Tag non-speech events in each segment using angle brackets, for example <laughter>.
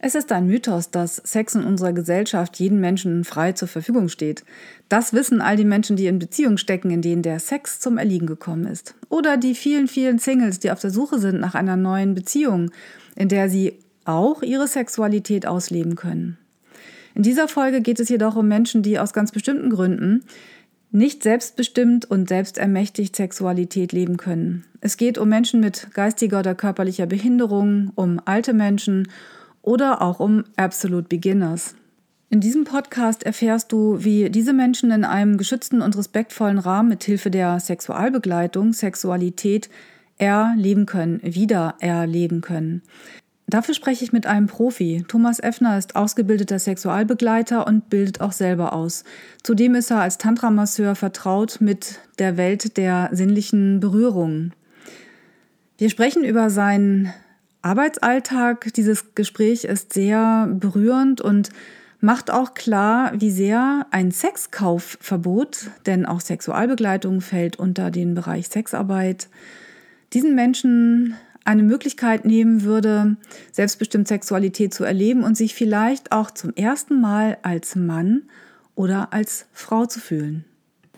Es ist ein Mythos, dass Sex in unserer Gesellschaft jedem Menschen frei zur Verfügung steht. Das wissen all die Menschen, die in Beziehungen stecken, in denen der Sex zum Erliegen gekommen ist. Oder die vielen, vielen Singles, die auf der Suche sind nach einer neuen Beziehung, in der sie auch ihre Sexualität ausleben können. In dieser Folge geht es jedoch um Menschen, die aus ganz bestimmten Gründen nicht selbstbestimmt und selbstermächtigt Sexualität leben können. Es geht um Menschen mit geistiger oder körperlicher Behinderung, um alte Menschen oder auch um Absolute Beginners. In diesem Podcast erfährst du, wie diese Menschen in einem geschützten und respektvollen Rahmen mit Hilfe der Sexualbegleitung Sexualität erleben können, wieder erleben können. Dafür spreche ich mit einem Profi. Thomas Effner ist ausgebildeter Sexualbegleiter und bildet auch selber aus. Zudem ist er als Tantra-Masseur vertraut mit der Welt der sinnlichen Berührungen. Wir sprechen über sein Arbeitsalltag. Dieses Gespräch ist sehr berührend und macht auch klar, wie sehr ein Sexkaufverbot, denn auch Sexualbegleitung fällt unter den Bereich Sexarbeit, diesen Menschen eine Möglichkeit nehmen würde, selbstbestimmt Sexualität zu erleben und sich vielleicht auch zum ersten Mal als Mann oder als Frau zu fühlen.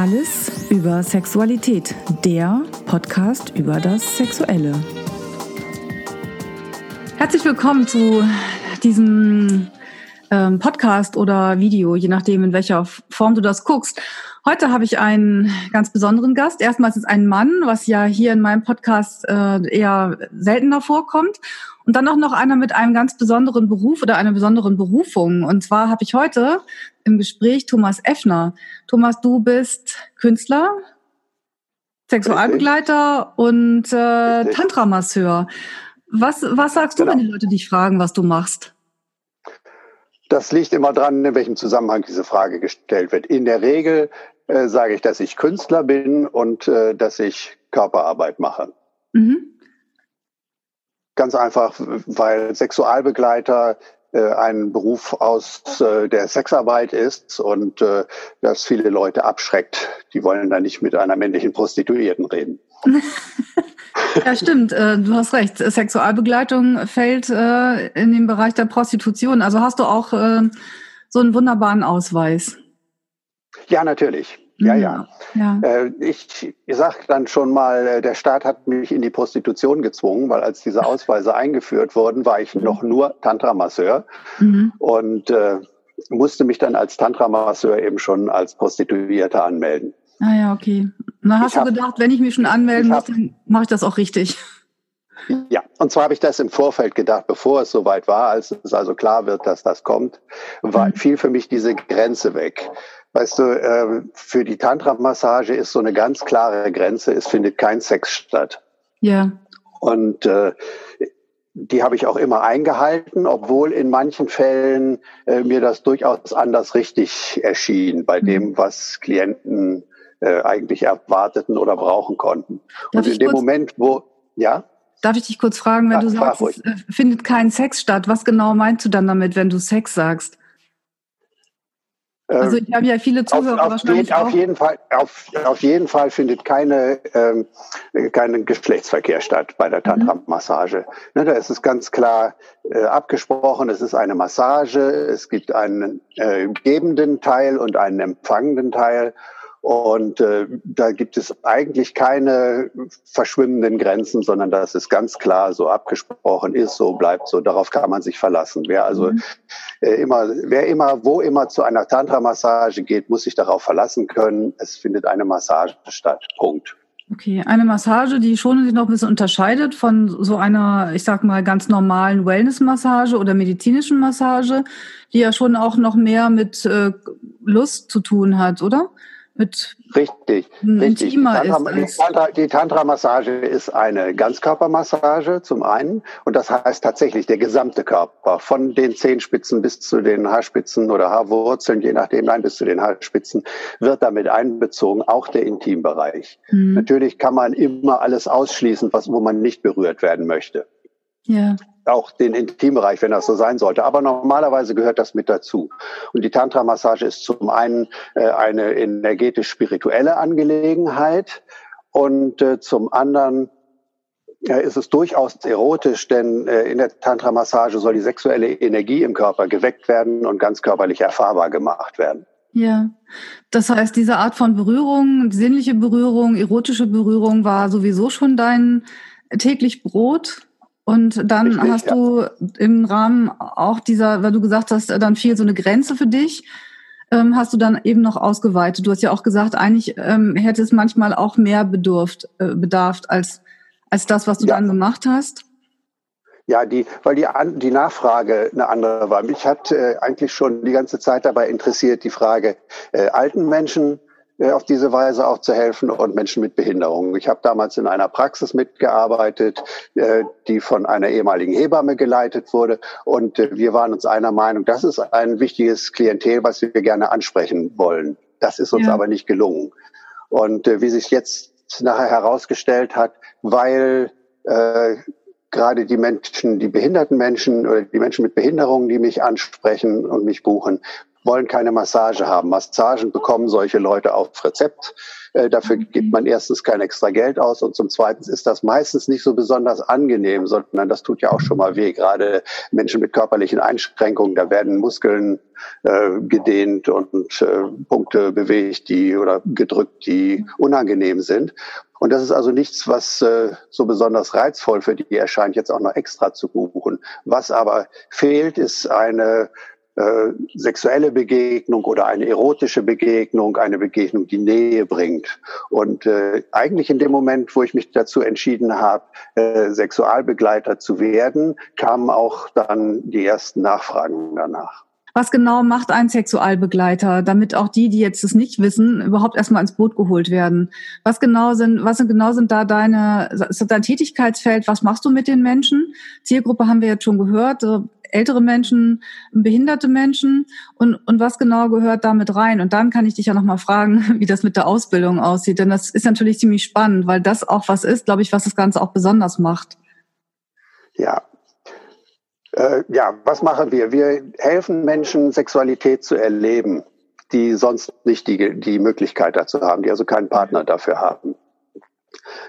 Alles über Sexualität, der Podcast über das Sexuelle. Herzlich willkommen zu diesem ähm, Podcast oder Video, je nachdem, in welcher Form du das guckst. Heute habe ich einen ganz besonderen Gast. Erstmals ist ein Mann, was ja hier in meinem Podcast äh, eher seltener vorkommt. Und dann auch noch einer mit einem ganz besonderen Beruf oder einer besonderen Berufung. Und zwar habe ich heute im Gespräch Thomas Effner. Thomas, du bist Künstler, Sexualbegleiter und äh, Tantra-Masseur. Was, was sagst du, genau. wenn die Leute dich fragen, was du machst? Das liegt immer dran, in welchem Zusammenhang diese Frage gestellt wird. In der Regel äh, sage ich, dass ich Künstler bin und äh, dass ich Körperarbeit mache. Mhm. Ganz einfach, weil Sexualbegleiter ein Beruf aus äh, der Sexarbeit ist und äh, das viele Leute abschreckt. Die wollen da nicht mit einer männlichen Prostituierten reden. <laughs> ja, stimmt. Äh, du hast recht. Sexualbegleitung fällt äh, in den Bereich der Prostitution. Also hast du auch äh, so einen wunderbaren Ausweis. Ja, natürlich. Ja, ja. ja. Äh, ich sage dann schon mal, äh, der Staat hat mich in die Prostitution gezwungen, weil als diese Ausweise eingeführt wurden, war ich noch nur Tantra-Masseur mhm. und äh, musste mich dann als Tantra-Masseur eben schon als Prostituierter anmelden. Ah ja, okay. Na, hast ich du gedacht, wenn ich mich schon anmelden muss, dann mache ich das auch richtig. Ja, und zwar habe ich das im Vorfeld gedacht, bevor es soweit war, als es also klar wird, dass das kommt, war, mhm. fiel für mich diese Grenze weg. Weißt du, äh, für die Tantra-Massage ist so eine ganz klare Grenze, es findet kein Sex statt. Ja. Und äh, die habe ich auch immer eingehalten, obwohl in manchen Fällen äh, mir das durchaus anders richtig erschien bei mhm. dem, was Klienten äh, eigentlich erwarteten oder brauchen konnten. Darf Und in dem Moment, wo, ja? Darf ich dich kurz fragen, wenn ja, du sagst, es äh, findet kein Sex statt, was genau meinst du dann damit, wenn du Sex sagst? Also ich habe ja viele Zuhörer auf, auf wahrscheinlich jeden, Auf jeden Fall, auf, auf jeden Fall findet keine, ähm, kein Geschlechtsverkehr statt bei der mhm. Tantra-Massage. Ne, da ist es ganz klar äh, abgesprochen, es ist eine Massage, es gibt einen äh, gebenden Teil und einen empfangenden Teil. Und äh, da gibt es eigentlich keine verschwimmenden Grenzen, sondern das ist ganz klar so abgesprochen ist, so bleibt so. Darauf kann man sich verlassen. Wer also mhm. äh, immer, wer immer, wo immer zu einer Tantra-Massage geht, muss sich darauf verlassen können. Es findet eine Massage statt. Punkt. Okay, eine Massage, die schon sich noch ein bisschen unterscheidet von so einer, ich sag mal, ganz normalen Wellness-Massage oder medizinischen Massage, die ja schon auch noch mehr mit äh, Lust zu tun hat, oder? Mit Richtig, richtig. Die Tantra, die Tantra-Massage ist eine Ganzkörpermassage zum einen und das heißt tatsächlich der gesamte Körper, von den Zehenspitzen bis zu den Haarspitzen oder Haarwurzeln, je nachdem, nein, bis zu den Haarspitzen, wird damit einbezogen, auch der Intimbereich. Mhm. Natürlich kann man immer alles ausschließen, was, wo man nicht berührt werden möchte. Ja auch den Intimbereich, wenn das so sein sollte. Aber normalerweise gehört das mit dazu. Und die Tantra-Massage ist zum einen äh, eine energetisch-spirituelle Angelegenheit und äh, zum anderen äh, ist es durchaus erotisch, denn äh, in der Tantra-Massage soll die sexuelle Energie im Körper geweckt werden und ganz körperlich erfahrbar gemacht werden. Ja, das heißt, diese Art von Berührung, sinnliche Berührung, erotische Berührung war sowieso schon dein täglich Brot? Und dann Richtig, hast ja. du im Rahmen auch dieser, weil du gesagt hast, dann fiel so eine Grenze für dich, ähm, hast du dann eben noch ausgeweitet. Du hast ja auch gesagt, eigentlich ähm, hätte es manchmal auch mehr bedurft, äh, bedarf als, als das, was du ja. dann gemacht hast. Ja, die, weil die, die Nachfrage eine andere war. Mich hat äh, eigentlich schon die ganze Zeit dabei interessiert, die Frage äh, alten Menschen äh, auf diese Weise auch zu helfen und Menschen mit Behinderungen. Ich habe damals in einer Praxis mitgearbeitet, äh, die von einer ehemaligen Hebamme geleitet wurde. Und äh, wir waren uns einer Meinung, das ist ein wichtiges Klientel, was wir gerne ansprechen wollen. Das ist uns ja. aber nicht gelungen. Und wie sich jetzt nachher herausgestellt hat, weil äh, gerade die Menschen, die behinderten Menschen oder die Menschen mit Behinderungen, die mich ansprechen und mich buchen, wollen keine Massage haben. Massagen bekommen solche Leute auf Rezept. Äh, dafür mhm. gibt man erstens kein extra Geld aus und zum Zweiten ist das meistens nicht so besonders angenehm, sondern das tut ja auch schon mal weh. Gerade Menschen mit körperlichen Einschränkungen, da werden Muskeln äh, gedehnt und äh, Punkte bewegt, die oder gedrückt, die unangenehm sind. Und das ist also nichts, was äh, so besonders reizvoll für die erscheint, jetzt auch noch extra zu buchen. Was aber fehlt, ist eine äh, sexuelle Begegnung oder eine erotische Begegnung, eine Begegnung, die Nähe bringt. Und äh, eigentlich in dem Moment, wo ich mich dazu entschieden habe, äh, Sexualbegleiter zu werden, kamen auch dann die ersten Nachfragen danach. Was genau macht ein Sexualbegleiter, damit auch die, die jetzt es nicht wissen, überhaupt erstmal ins Boot geholt werden? Was genau sind, was genau sind da deine, ist das dein Tätigkeitsfeld? Was machst du mit den Menschen? Zielgruppe haben wir jetzt schon gehört, ältere Menschen, behinderte Menschen und, und was genau gehört damit rein? Und dann kann ich dich ja nochmal fragen, <laughs> wie das mit der Ausbildung aussieht, denn das ist natürlich ziemlich spannend, weil das auch was ist, glaube ich, was das Ganze auch besonders macht. Ja, äh, ja, was machen wir? Wir helfen Menschen, Sexualität zu erleben, die sonst nicht die, die Möglichkeit dazu haben, die also keinen Partner dafür haben.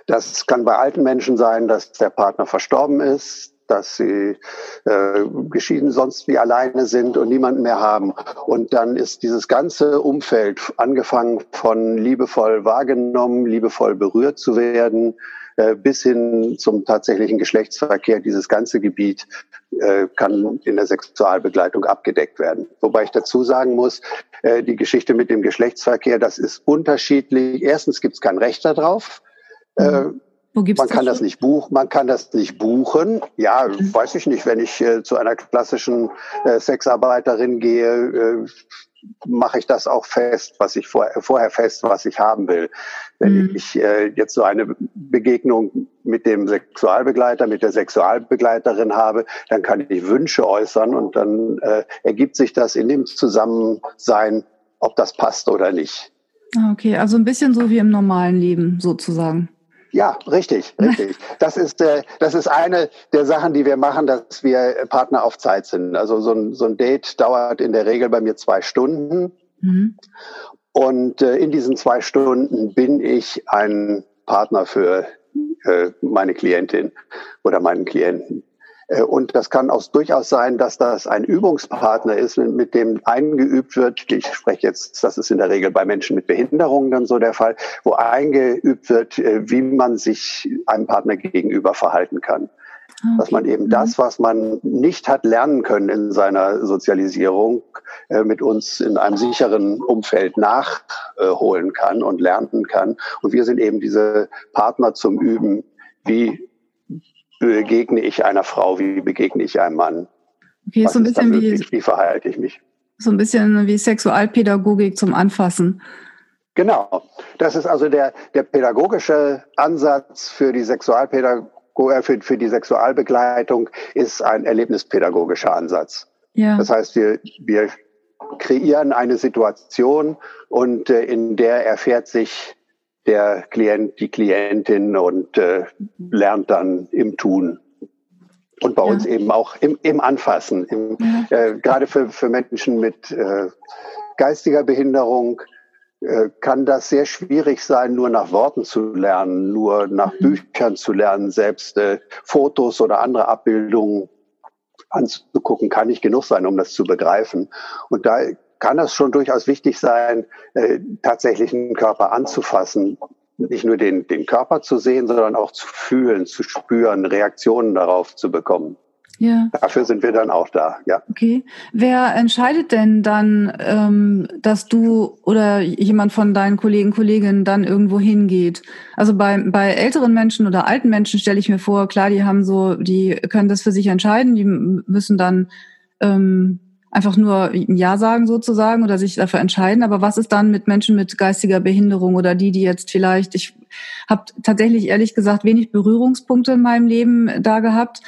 Das kann bei alten Menschen sein, dass der Partner verstorben ist, dass sie äh, geschieden sonst wie alleine sind und niemanden mehr haben. Und dann ist dieses ganze Umfeld, angefangen von liebevoll wahrgenommen, liebevoll berührt zu werden, äh, bis hin zum tatsächlichen Geschlechtsverkehr, dieses ganze Gebiet äh, kann in der Sexualbegleitung abgedeckt werden. Wobei ich dazu sagen muss, äh, die Geschichte mit dem Geschlechtsverkehr, das ist unterschiedlich. Erstens gibt es kein Recht darauf. Mhm. Man kann das, das nicht buchen, man kann das nicht buchen. Ja, mhm. weiß ich nicht, wenn ich äh, zu einer klassischen äh, Sexarbeiterin gehe, äh, mache ich das auch fest, was ich vor, vorher fest, was ich haben will. Wenn mhm. ich äh, jetzt so eine Begegnung mit dem Sexualbegleiter, mit der Sexualbegleiterin habe, dann kann ich Wünsche äußern und dann äh, ergibt sich das in dem Zusammensein, ob das passt oder nicht. Ah, okay, also ein bisschen so wie im normalen Leben sozusagen. Ja, richtig, <laughs> richtig. Das ist, äh, das ist eine der Sachen, die wir machen, dass wir Partner auf Zeit sind. Also so ein, so ein Date dauert in der Regel bei mir zwei Stunden. Mhm. Und äh, in diesen zwei Stunden bin ich ein Partner für äh, meine Klientin oder meinen Klienten. Äh, und das kann auch durchaus sein, dass das ein Übungspartner ist, mit dem eingeübt wird. Ich spreche jetzt, das ist in der Regel bei Menschen mit Behinderungen dann so der Fall, wo eingeübt wird, äh, wie man sich einem Partner gegenüber verhalten kann. Okay. Dass man eben das, mhm. was man nicht hat lernen können in seiner Sozialisierung, äh, mit uns in einem sicheren Umfeld nachholen kann und lernen kann. Und wir sind eben diese Partner zum Üben, wie begegne ich einer Frau, wie begegne ich einem Mann? Okay, Was so ein bisschen wie, wie verhalte ich mich? So ein bisschen wie Sexualpädagogik zum Anfassen. Genau. Das ist also der, der pädagogische Ansatz für die Sexualpädagogik, äh, für, für die Sexualbegleitung ist ein erlebnispädagogischer Ansatz. Ja. Das heißt, wir, wir kreieren eine Situation und äh, in der erfährt sich der Klient, die Klientin und äh, lernt dann im Tun. Und bei ja. uns eben auch im, im Anfassen. Im, ja. äh, gerade für, für Menschen mit äh, geistiger Behinderung äh, kann das sehr schwierig sein, nur nach Worten zu lernen, nur nach mhm. Büchern zu lernen, selbst äh, Fotos oder andere Abbildungen anzugucken, kann nicht genug sein, um das zu begreifen. Und da kann es schon durchaus wichtig sein, äh, tatsächlich einen Körper anzufassen, nicht nur den, den Körper zu sehen, sondern auch zu fühlen, zu spüren, Reaktionen darauf zu bekommen. Ja. Dafür sind wir dann auch da, ja. Okay. Wer entscheidet denn dann, ähm, dass du oder jemand von deinen Kollegen, Kolleginnen dann irgendwo hingeht? Also bei, bei älteren Menschen oder alten Menschen stelle ich mir vor, klar, die haben so, die können das für sich entscheiden, die müssen dann ähm, einfach nur ein Ja sagen sozusagen oder sich dafür entscheiden. Aber was ist dann mit Menschen mit geistiger Behinderung oder die, die jetzt vielleicht, ich habe tatsächlich ehrlich gesagt wenig Berührungspunkte in meinem Leben da gehabt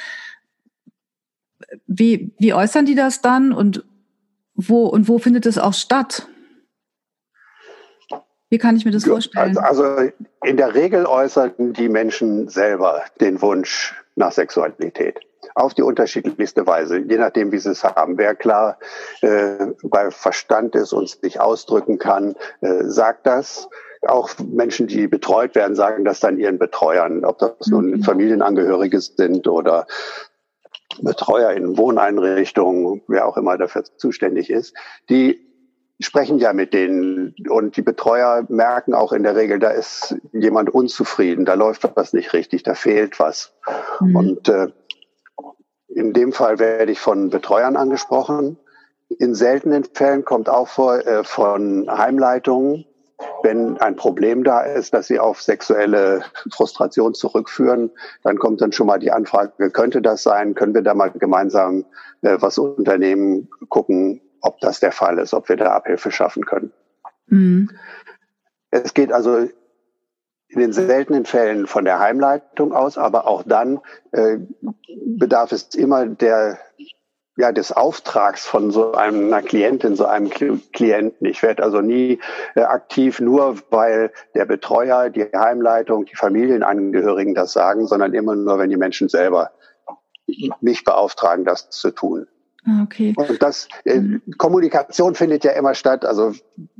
wie, wie äußern die das dann und wo, und wo findet es auch statt? Wie kann ich mir das vorstellen? Also, also in der Regel äußern die Menschen selber den Wunsch nach Sexualität auf die unterschiedlichste Weise, je nachdem, wie sie es haben. Wer klar äh, bei Verstand ist und sich ausdrücken kann, äh, sagt das. Auch Menschen, die betreut werden, sagen das dann ihren Betreuern, ob das nun mhm. Familienangehörige sind oder Betreuer in Wohneinrichtungen, wer auch immer dafür zuständig ist, die sprechen ja mit denen und die Betreuer merken auch in der Regel, da ist jemand unzufrieden, da läuft was nicht richtig, da fehlt was. Mhm. Und äh, in dem Fall werde ich von Betreuern angesprochen. In seltenen Fällen kommt auch vor äh, von Heimleitungen, wenn ein Problem da ist, dass sie auf sexuelle Frustration zurückführen, dann kommt dann schon mal die Anfrage, könnte das sein? Können wir da mal gemeinsam äh, was unternehmen, gucken, ob das der Fall ist, ob wir da Abhilfe schaffen können. Mhm. Es geht also in den seltenen Fällen von der Heimleitung aus, aber auch dann äh, bedarf es immer der ja, des Auftrags von so einer Klientin, so einem Klienten. Ich werde also nie äh, aktiv, nur weil der Betreuer, die Heimleitung, die Familienangehörigen das sagen, sondern immer nur, wenn die Menschen selber mich beauftragen, das zu tun. Ah, okay. Und das äh, Kommunikation findet ja immer statt. Also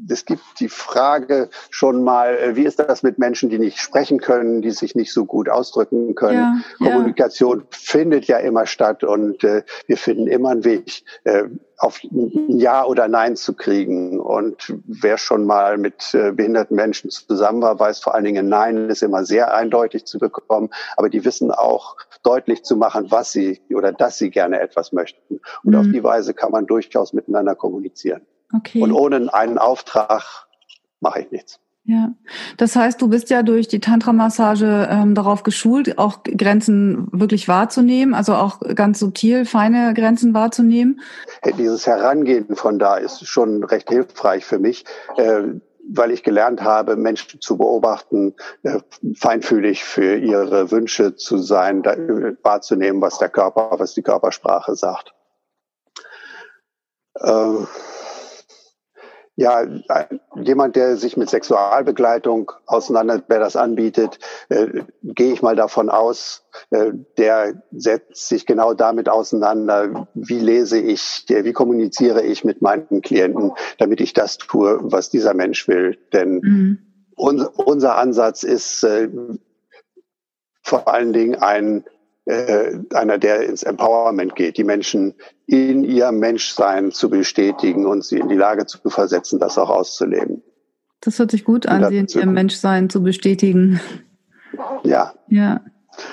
es gibt die Frage schon mal, äh, wie ist das mit Menschen, die nicht sprechen können, die sich nicht so gut ausdrücken können? Ja, Kommunikation ja. findet ja immer statt und äh, wir finden immer einen Weg, äh, auf ein Ja oder Nein zu kriegen. Und wer schon mal mit äh, behinderten Menschen zusammen war, weiß vor allen Dingen, Nein ist immer sehr eindeutig zu bekommen. Aber die wissen auch deutlich zu machen, was sie oder dass sie gerne etwas möchten. Und mhm. auf die Weise kann man durchaus miteinander kommunizieren. Okay. Und ohne einen Auftrag mache ich nichts. Ja, das heißt, du bist ja durch die Tantra-Massage ähm, darauf geschult, auch Grenzen wirklich wahrzunehmen, also auch ganz subtil feine Grenzen wahrzunehmen. Dieses Herangehen von da ist schon recht hilfreich für mich, äh, weil ich gelernt habe, Menschen zu beobachten, äh, feinfühlig für ihre Wünsche zu sein, äh, wahrzunehmen, was der Körper, was die Körpersprache sagt. Äh, ja, jemand, der sich mit Sexualbegleitung auseinander, wer das anbietet, äh, gehe ich mal davon aus, äh, der setzt sich genau damit auseinander, wie lese ich, wie kommuniziere ich mit meinen Klienten, damit ich das tue, was dieser Mensch will. Denn mhm. unser, unser Ansatz ist äh, vor allen Dingen ein äh, einer, der ins Empowerment geht, die Menschen in ihr Menschsein zu bestätigen und sie in die Lage zu versetzen, das auch auszuleben. Das hört sich gut an, sie in ihrem Menschsein zu bestätigen. Ja. Ja.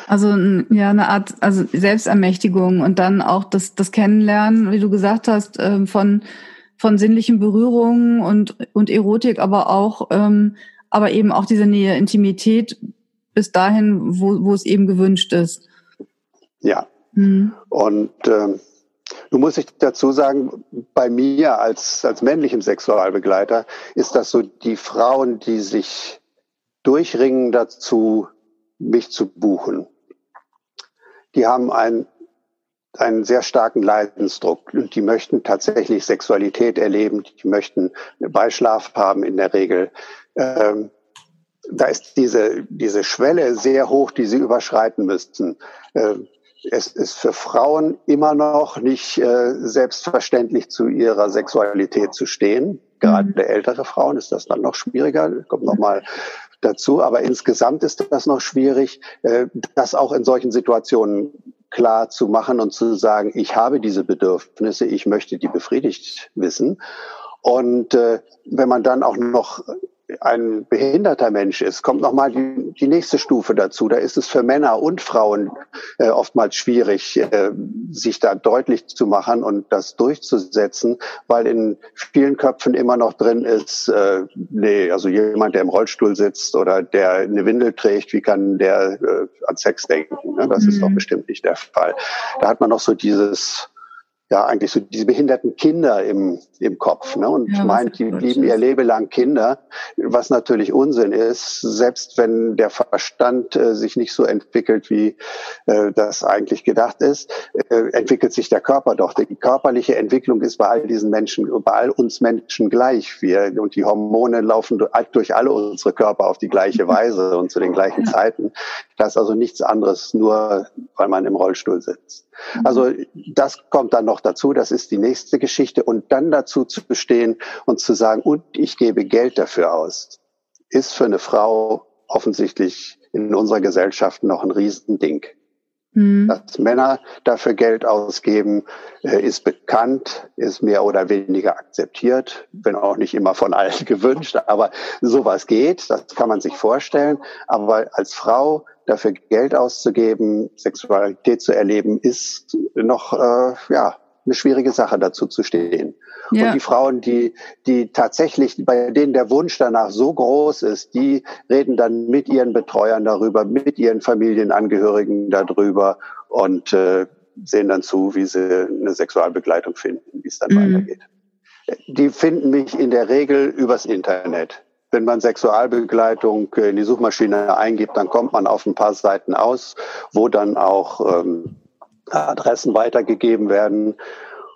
Also ja, eine Art also Selbstermächtigung und dann auch das, das Kennenlernen, wie du gesagt hast, ähm, von, von sinnlichen Berührungen und, und Erotik, aber auch, ähm, aber eben auch diese Nähe, Intimität bis dahin, wo, wo es eben gewünscht ist. Ja. Mhm. Und ähm, Du musst ich dazu sagen, bei mir als, als männlichem Sexualbegleiter ist das so die Frauen, die sich durchringen dazu, mich zu buchen. Die haben ein einen sehr starken Leidensdruck und die möchten tatsächlich Sexualität erleben, die möchten Beischlaf haben in der Regel. Ähm, da ist diese, diese Schwelle sehr hoch, die sie überschreiten müssten. Ähm, es ist für Frauen immer noch nicht äh, selbstverständlich zu ihrer Sexualität zu stehen. Gerade mhm. ältere Frauen ist das dann noch schwieriger. Kommt nochmal dazu. Aber insgesamt ist das noch schwierig, äh, das auch in solchen Situationen klar zu machen und zu sagen, ich habe diese Bedürfnisse, ich möchte die befriedigt wissen. Und äh, wenn man dann auch noch ein behinderter Mensch ist, kommt nochmal die, die nächste Stufe dazu. Da ist es für Männer und Frauen äh, oftmals schwierig, äh, sich da deutlich zu machen und das durchzusetzen, weil in vielen Köpfen immer noch drin ist, äh, nee, also jemand, der im Rollstuhl sitzt oder der eine Windel trägt, wie kann der äh, an Sex denken? Ne? Das mhm. ist doch mhm. bestimmt nicht der Fall. Da hat man noch so dieses ja eigentlich so diese behinderten Kinder im, im Kopf ne? und ja, meint, die blieben ihr Leben lang Kinder, was natürlich Unsinn ist, selbst wenn der Verstand äh, sich nicht so entwickelt, wie äh, das eigentlich gedacht ist, äh, entwickelt sich der Körper doch. Die körperliche Entwicklung ist bei all diesen Menschen, bei all uns Menschen gleich. Wir, und die Hormone laufen durch alle unsere Körper auf die gleiche <laughs> Weise und zu den gleichen ja. Zeiten. Das ist also nichts anderes, nur weil man im Rollstuhl sitzt. Mhm. Also das kommt dann noch dazu, das ist die nächste Geschichte. Und dann dazu zu bestehen und zu sagen, und ich gebe Geld dafür aus, ist für eine Frau offensichtlich in unserer Gesellschaft noch ein Riesending. Mhm. Dass Männer dafür Geld ausgeben, äh, ist bekannt, ist mehr oder weniger akzeptiert, wenn auch nicht immer von allen <laughs> gewünscht, aber sowas geht, das kann man sich vorstellen. Aber als Frau dafür Geld auszugeben, Sexualität zu erleben, ist noch äh, ja eine schwierige Sache, dazu zu stehen. Ja. Und die Frauen, die, die tatsächlich, bei denen der Wunsch danach so groß ist, die reden dann mit ihren Betreuern darüber, mit ihren Familienangehörigen darüber und äh, sehen dann zu, wie sie eine Sexualbegleitung finden, wie es dann mhm. weitergeht. Die finden mich in der Regel übers Internet. Wenn man Sexualbegleitung in die Suchmaschine eingibt, dann kommt man auf ein paar Seiten aus, wo dann auch ähm, Adressen weitergegeben werden.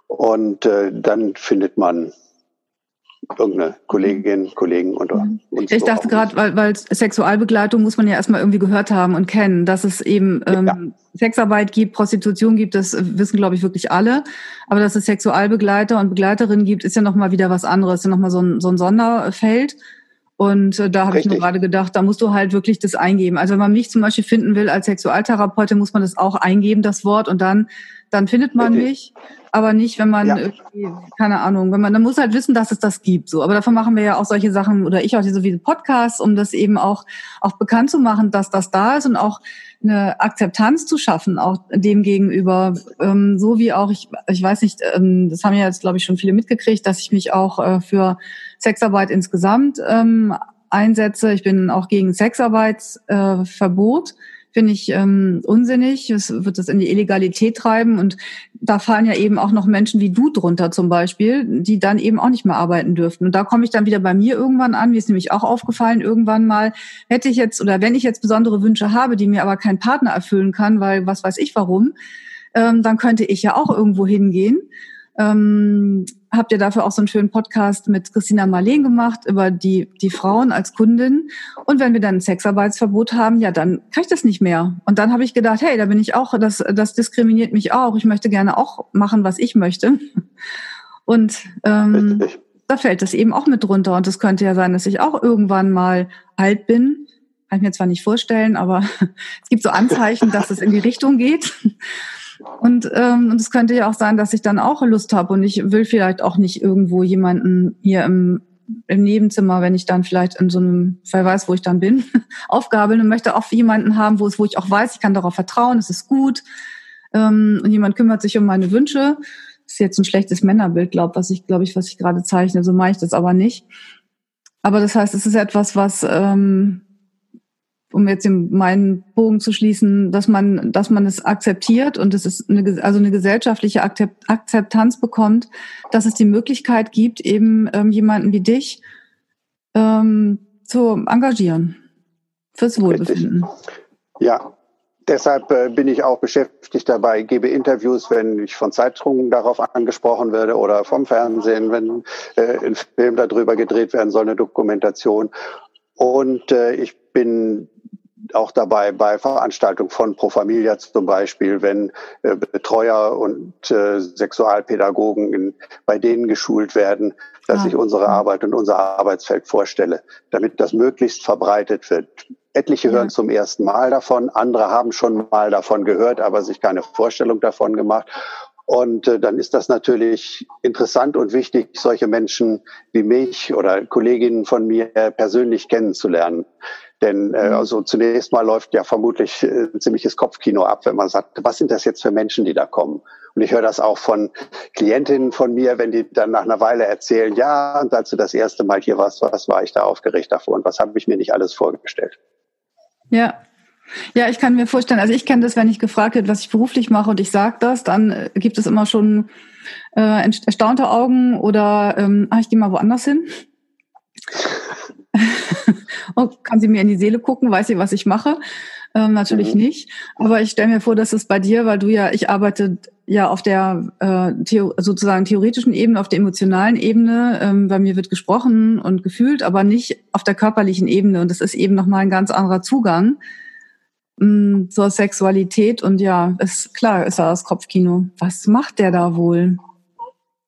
Und äh, dann findet man irgendeine Kollegin, Kollegen und, und Ich so dachte gerade, weil, weil Sexualbegleitung muss man ja erstmal irgendwie gehört haben und kennen, dass es eben ähm, ja. Sexarbeit gibt, Prostitution gibt, das wissen glaube ich wirklich alle. Aber dass es Sexualbegleiter und Begleiterinnen gibt, ist ja nochmal wieder was anderes, ist ja nochmal so ein, so ein Sonderfeld. Und äh, da habe ich nur gerade gedacht, da musst du halt wirklich das eingeben. Also wenn man mich zum Beispiel finden will als Sexualtherapeutin, muss man das auch eingeben, das Wort, und dann, dann findet man Richtig. mich. Aber nicht, wenn man ja. irgendwie, keine Ahnung, wenn man, dann muss halt wissen, dass es das gibt. So, aber davon machen wir ja auch solche Sachen oder ich auch diese wie Podcasts, um das eben auch auch bekannt zu machen, dass das da ist und auch eine Akzeptanz zu schaffen, auch dem gegenüber, ähm, so wie auch ich, ich weiß nicht, ähm, das haben ja jetzt glaube ich schon viele mitgekriegt, dass ich mich auch äh, für Sexarbeit insgesamt ähm, einsetze. Ich bin auch gegen Sexarbeitsverbot. Äh, Finde ich ähm, unsinnig. Es wird das in die Illegalität treiben. Und da fallen ja eben auch noch Menschen wie du drunter zum Beispiel, die dann eben auch nicht mehr arbeiten dürften. Und da komme ich dann wieder bei mir irgendwann an. Mir ist nämlich auch aufgefallen, irgendwann mal hätte ich jetzt oder wenn ich jetzt besondere Wünsche habe, die mir aber kein Partner erfüllen kann, weil was weiß ich warum, ähm, dann könnte ich ja auch irgendwo hingehen ähm, habt ihr dafür auch so einen schönen Podcast mit Christina Marleen gemacht über die, die Frauen als Kundin. Und wenn wir dann ein Sexarbeitsverbot haben, ja, dann kann ich das nicht mehr. Und dann habe ich gedacht, hey, da bin ich auch, das, das diskriminiert mich auch. Ich möchte gerne auch machen, was ich möchte. Und ähm, da fällt das eben auch mit drunter. Und es könnte ja sein, dass ich auch irgendwann mal alt bin. Kann ich mir zwar nicht vorstellen, aber <laughs> es gibt so Anzeichen, dass es in die Richtung geht. Und, ähm, und es könnte ja auch sein, dass ich dann auch Lust habe und ich will vielleicht auch nicht irgendwo jemanden hier im, im Nebenzimmer, wenn ich dann vielleicht in so einem, wer weiß, wo ich dann bin, <laughs> aufgabeln und möchte auch jemanden haben, wo es, wo ich auch weiß, ich kann darauf vertrauen, es ist gut. Ähm, und jemand kümmert sich um meine Wünsche. Das ist jetzt ein schlechtes Männerbild, glaube was ich, glaube ich, was ich gerade zeichne. So mache ich das aber nicht. Aber das heißt, es ist etwas, was ähm, um jetzt meinen Bogen zu schließen, dass man, dass man es akzeptiert und es ist eine, also eine gesellschaftliche Akzeptanz bekommt, dass es die Möglichkeit gibt, eben ähm, jemanden wie dich ähm, zu engagieren fürs Wohlbefinden. Richtig. Ja, Deshalb äh, bin ich auch beschäftigt dabei, gebe Interviews, wenn ich von Zeitungen darauf angesprochen werde oder vom Fernsehen, wenn äh, ein Film darüber gedreht werden soll, eine Dokumentation. Und äh, ich bin auch dabei bei Veranstaltungen von Pro Familia zum Beispiel, wenn äh, Betreuer und äh, Sexualpädagogen in, bei denen geschult werden, dass ah. ich unsere Arbeit und unser Arbeitsfeld vorstelle, damit das möglichst verbreitet wird. Etliche hören ja. zum ersten Mal davon, andere haben schon mal davon gehört, aber sich keine Vorstellung davon gemacht. Und äh, dann ist das natürlich interessant und wichtig, solche Menschen wie mich oder Kolleginnen von mir persönlich kennenzulernen. Denn äh, mhm. also zunächst mal läuft ja vermutlich äh, ein ziemliches Kopfkino ab, wenn man sagt, was sind das jetzt für Menschen, die da kommen? Und ich höre das auch von Klientinnen von mir, wenn die dann nach einer Weile erzählen, ja, und als du das erste Mal hier warst, was war ich da aufgeregt davor und was habe ich mir nicht alles vorgestellt? Ja. Ja, ich kann mir vorstellen, also ich kenne das, wenn ich gefragt wird, was ich beruflich mache und ich sage das, dann äh, gibt es immer schon äh, erstaunte Augen oder ähm, ah, ich gehe mal woanders hin. Und <laughs> kann sie mir in die Seele gucken, weiß sie, was ich mache? Ähm, natürlich mhm. nicht. Aber ich stelle mir vor, dass es bei dir, weil du ja, ich arbeite ja auf der äh, Theo sozusagen theoretischen Ebene, auf der emotionalen Ebene. Ähm, bei mir wird gesprochen und gefühlt, aber nicht auf der körperlichen Ebene. Und das ist eben nochmal ein ganz anderer Zugang mh, mm, zur Sexualität. Und ja, ist klar, ist da das Kopfkino. Was macht der da wohl?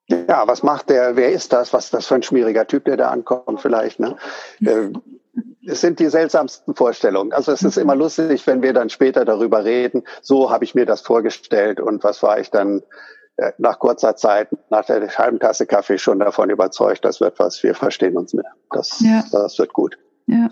Ja, was macht der? Wer ist das? Was ist das für ein schmieriger Typ, der da ankommt vielleicht? Ne? Äh, es sind die seltsamsten Vorstellungen. Also es ist immer lustig, wenn wir dann später darüber reden. So habe ich mir das vorgestellt und was war ich dann äh, nach kurzer Zeit, nach der halben Tasse Kaffee schon davon überzeugt, das wird was, wir verstehen uns mehr. Das, ja. das wird gut. Ja.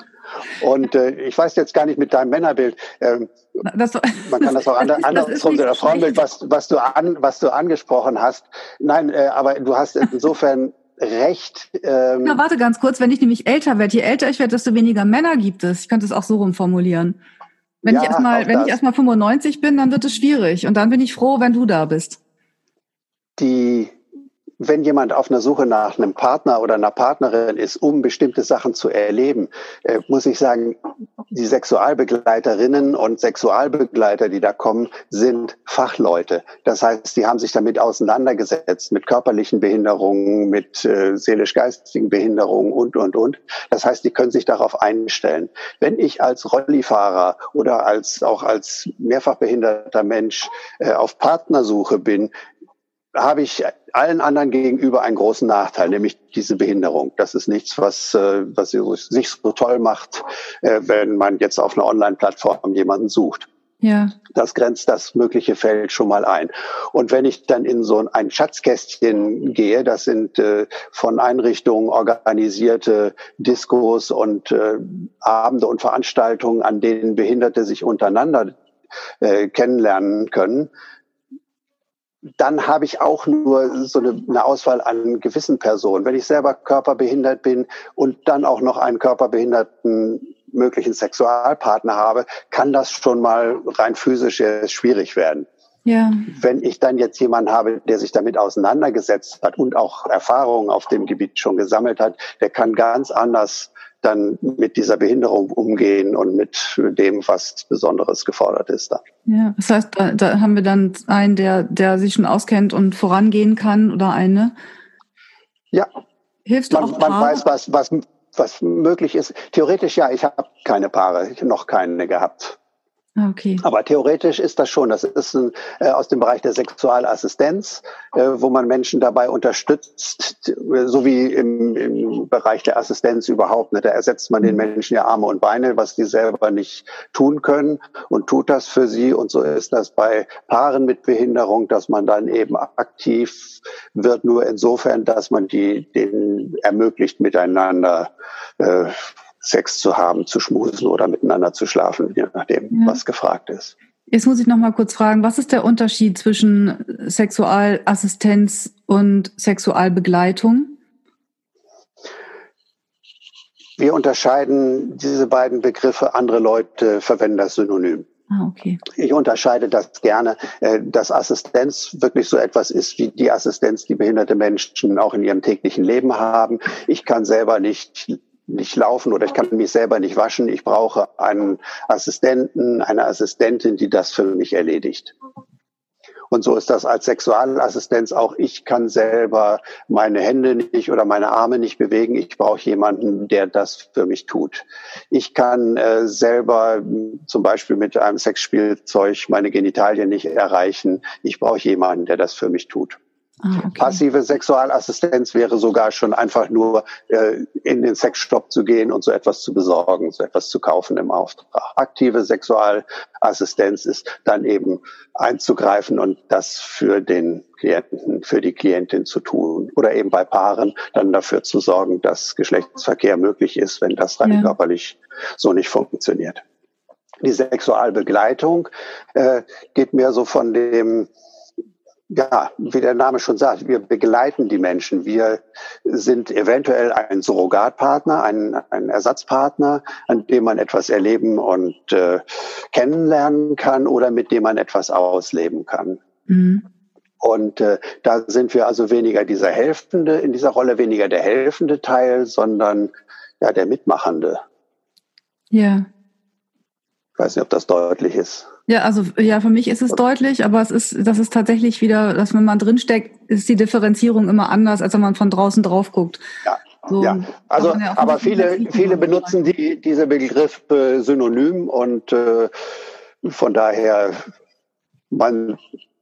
Und äh, ich weiß jetzt gar nicht mit deinem Männerbild. Ähm, das, man kann das auch <laughs> das andersrum oder Frauenbild, was, was du an, was du angesprochen hast. Nein, äh, aber du hast insofern <laughs> recht. Ähm, Na, warte ganz kurz, wenn ich nämlich älter werde, je älter ich werde, desto weniger Männer gibt es. Ich könnte es auch so rumformulieren. Wenn ja, ich erstmal, wenn das. ich erstmal 95 bin, dann wird es schwierig. Und dann bin ich froh, wenn du da bist. Die wenn jemand auf einer Suche nach einem Partner oder einer Partnerin ist, um bestimmte Sachen zu erleben, äh, muss ich sagen, die Sexualbegleiterinnen und Sexualbegleiter, die da kommen, sind Fachleute. Das heißt, die haben sich damit auseinandergesetzt, mit körperlichen Behinderungen, mit äh, seelisch-geistigen Behinderungen und, und, und. Das heißt, die können sich darauf einstellen. Wenn ich als Rollifahrer oder als, auch als mehrfach behinderter Mensch äh, auf Partnersuche bin, habe ich allen anderen gegenüber einen großen Nachteil, nämlich diese Behinderung. Das ist nichts, was, äh, was sich so toll macht, äh, wenn man jetzt auf einer Online-Plattform jemanden sucht. Ja. Das grenzt das mögliche Feld schon mal ein. Und wenn ich dann in so ein Schatzkästchen gehe, das sind äh, von Einrichtungen organisierte Diskos und äh, Abende und Veranstaltungen, an denen Behinderte sich untereinander äh, kennenlernen können, dann habe ich auch nur so eine, eine, Auswahl an gewissen Personen. Wenn ich selber körperbehindert bin und dann auch noch einen körperbehinderten möglichen Sexualpartner habe, kann das schon mal rein physisch schwierig werden. Ja. Wenn ich dann jetzt jemanden habe, der sich damit auseinandergesetzt hat und auch Erfahrungen auf dem Gebiet schon gesammelt hat, der kann ganz anders dann mit dieser Behinderung umgehen und mit dem, was Besonderes gefordert ist. Dann. Ja, das heißt, da, da haben wir dann einen, der, der sich schon auskennt und vorangehen kann oder eine. Ja. Hilfst du man, auch man weiß, was, was, was möglich ist. Theoretisch ja, ich habe keine Paare, ich habe noch keine gehabt. Ah, okay. Aber theoretisch ist das schon. Das ist ein, äh, aus dem Bereich der Sexualassistenz, äh, wo man Menschen dabei unterstützt, so wie im, im Bereich der Assistenz überhaupt. Ne? Da ersetzt man den Menschen ja Arme und Beine, was die selber nicht tun können und tut das für sie. Und so ist das bei Paaren mit Behinderung, dass man dann eben aktiv wird, nur insofern, dass man die denen ermöglicht, miteinander äh, Sex zu haben, zu schmusen oder miteinander zu schlafen, je nachdem, ja. was gefragt ist. Jetzt muss ich noch mal kurz fragen, was ist der Unterschied zwischen Sexualassistenz und Sexualbegleitung? wir unterscheiden diese beiden Begriffe. Andere Leute verwenden das Synonym. Ah, okay. Ich unterscheide das gerne, äh, dass Assistenz wirklich so etwas ist wie die Assistenz, die behinderte Menschen auch in ihrem täglichen Leben haben. Ich kann selber nicht nicht laufen oder ich kann mich selber nicht waschen. Ich brauche einen Assistenten, eine Assistentin, die das für mich erledigt. Und so ist das als Sexualassistenz auch. Ich kann selber meine Hände nicht oder meine Arme nicht bewegen. Ich brauche jemanden, der das für mich tut. Ich kann äh, selber zum Beispiel mit einem Sexspielzeug meine Genitalien nicht erreichen. Ich brauche jemanden, der das für mich tut. Ah, okay. Passive Sexualassistenz wäre sogar schon einfach nur äh, in den Sexshop zu gehen und so etwas zu besorgen, so etwas zu kaufen im Auftrag. Aktive Sexualassistenz ist dann eben einzugreifen und das für den Klienten, für die Klientin zu tun. Oder eben bei Paaren dann dafür zu sorgen, dass Geschlechtsverkehr möglich ist, wenn das rein ja. körperlich so nicht funktioniert. Die Sexualbegleitung äh, geht mehr so von dem ja, wie der Name schon sagt, wir begleiten die Menschen. Wir sind eventuell ein Surrogatpartner, ein, ein Ersatzpartner, an dem man etwas erleben und äh, kennenlernen kann oder mit dem man etwas ausleben kann. Mhm. Und äh, da sind wir also weniger dieser helfende, in dieser Rolle weniger der helfende Teil, sondern ja der Mitmachende. Ja. Ich weiß nicht, ob das deutlich ist. Ja, also ja, für mich ist es deutlich, aber es ist, das ist tatsächlich wieder, dass wenn man drinsteckt, ist die Differenzierung immer anders, als wenn man von draußen drauf guckt. Ja. So, ja, also ja aber viele, viele benutzen die, diese Begriffe synonym und äh, von daher, man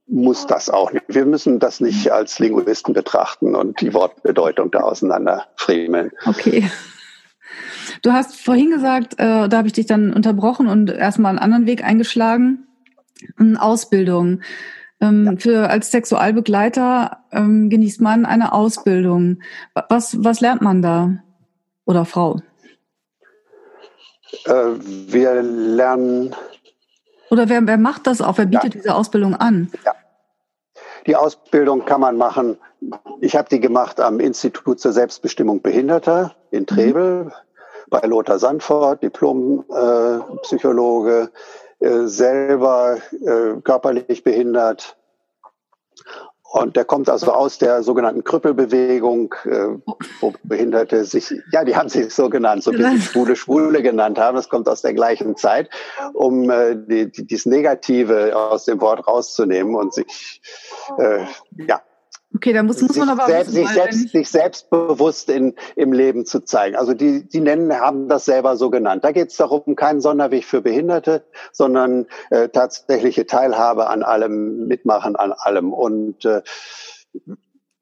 muss das auch nicht. Wir müssen das nicht als Linguisten betrachten und die Wortbedeutung da auseinander friemeln. Okay. Du hast vorhin gesagt, äh, da habe ich dich dann unterbrochen und erstmal einen anderen Weg eingeschlagen. Ausbildung. Ähm, ja. Für als Sexualbegleiter ähm, genießt man eine Ausbildung. Was, was lernt man da? Oder Frau? Äh, wir lernen. Oder wer, wer macht das auch? Wer bietet ja. diese Ausbildung an? Ja. Die Ausbildung kann man machen. Ich habe die gemacht am Institut zur Selbstbestimmung Behinderter in mhm. Trebel. Bei Lothar Sandfort, Diplompsychologe, äh, äh, selber äh, körperlich behindert. Und der kommt also aus der sogenannten Krüppelbewegung, äh, wo Behinderte sich, ja, die haben sich so genannt, so wie sie <laughs> Schwule Schwule genannt haben. Das kommt aus der gleichen Zeit, um äh, die, die, dieses Negative aus dem Wort rauszunehmen und sich, äh, ja, Okay, da muss, muss man aber selbst, wissen, sich, selbst, sich selbstbewusst in, im Leben zu zeigen. Also die, die nennen, haben das selber so genannt. Da geht es darum, keinen Sonderweg für Behinderte, sondern äh, tatsächliche Teilhabe an allem, Mitmachen an allem und äh,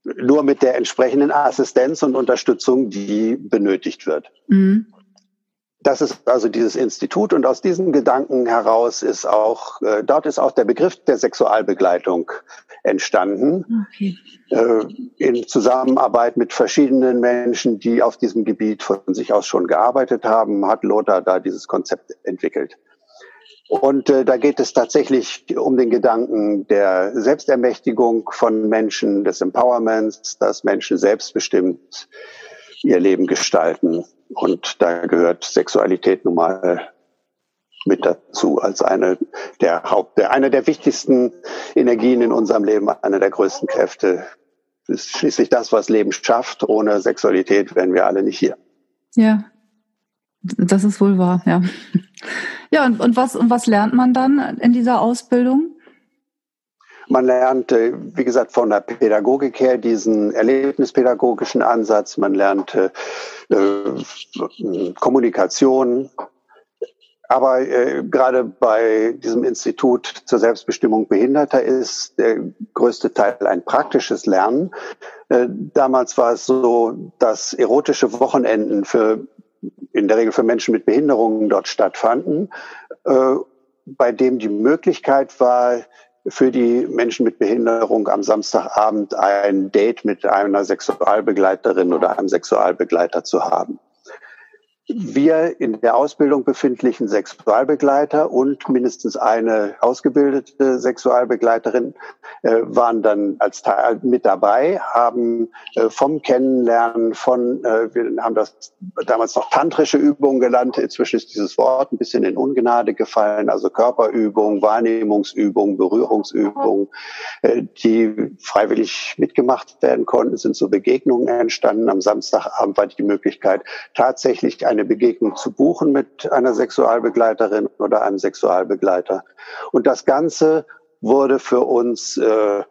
nur mit der entsprechenden Assistenz und Unterstützung, die benötigt wird. Mhm. Das ist also dieses Institut und aus diesen Gedanken heraus ist auch, äh, dort ist auch der Begriff der Sexualbegleitung entstanden. Okay. Äh, in Zusammenarbeit mit verschiedenen Menschen, die auf diesem Gebiet von sich aus schon gearbeitet haben, hat Lothar da dieses Konzept entwickelt. Und äh, da geht es tatsächlich um den Gedanken der Selbstermächtigung von Menschen, des Empowerments, dass Menschen selbstbestimmt ihr Leben gestalten und da gehört Sexualität nun mal mit dazu als eine der Haupt, der, eine der wichtigsten Energien in unserem Leben, eine der größten Kräfte. Das ist schließlich das, was Leben schafft. Ohne Sexualität wären wir alle nicht hier. Ja, das ist wohl wahr, ja. Ja, und, und, was, und was lernt man dann in dieser Ausbildung? Man lernt, wie gesagt, von der Pädagogik her diesen erlebnispädagogischen Ansatz. Man lernt äh, Kommunikation. Aber äh, gerade bei diesem Institut zur Selbstbestimmung Behinderter ist der größte Teil ein praktisches Lernen. Äh, damals war es so, dass erotische Wochenenden für in der Regel für Menschen mit Behinderungen dort stattfanden, äh, bei dem die Möglichkeit war, für die Menschen mit Behinderung am Samstagabend ein Date mit einer Sexualbegleiterin oder einem Sexualbegleiter zu haben. Wir in der Ausbildung befindlichen Sexualbegleiter und mindestens eine ausgebildete Sexualbegleiterin äh, waren dann als Teil mit dabei, haben äh, vom Kennenlernen von, äh, wir haben das damals noch tantrische Übungen genannt, inzwischen ist dieses Wort ein bisschen in Ungnade gefallen, also Körperübungen, Wahrnehmungsübungen, Berührungsübungen, äh, die freiwillig mitgemacht werden konnten, sind so Begegnungen entstanden. Am Samstagabend war die Möglichkeit, tatsächlich eine Begegnung zu buchen mit einer Sexualbegleiterin oder einem Sexualbegleiter. Und das Ganze wurde für uns äh,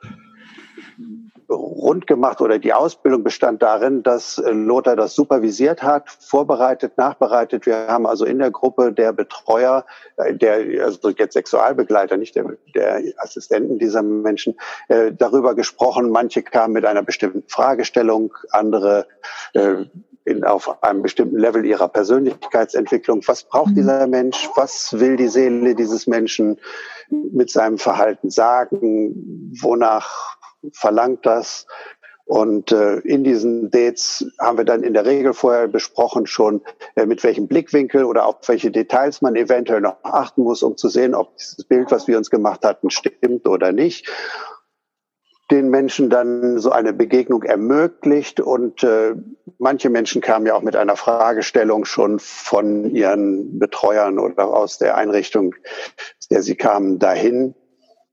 rund gemacht oder die Ausbildung bestand darin, dass äh, Lothar das supervisiert hat, vorbereitet, nachbereitet. Wir haben also in der Gruppe der Betreuer, äh, der also jetzt Sexualbegleiter, nicht der, der Assistenten dieser Menschen, äh, darüber gesprochen. Manche kamen mit einer bestimmten Fragestellung, andere äh, in, auf einem bestimmten Level ihrer Persönlichkeitsentwicklung. Was braucht mhm. dieser Mensch? Was will die Seele dieses Menschen mit seinem Verhalten sagen? Wonach verlangt das? Und äh, in diesen Dates haben wir dann in der Regel vorher besprochen schon, äh, mit welchem Blickwinkel oder auf welche Details man eventuell noch achten muss, um zu sehen, ob dieses Bild, was wir uns gemacht hatten, stimmt oder nicht den Menschen dann so eine Begegnung ermöglicht. Und äh, manche Menschen kamen ja auch mit einer Fragestellung schon von ihren Betreuern oder aus der Einrichtung, aus der sie kamen, dahin,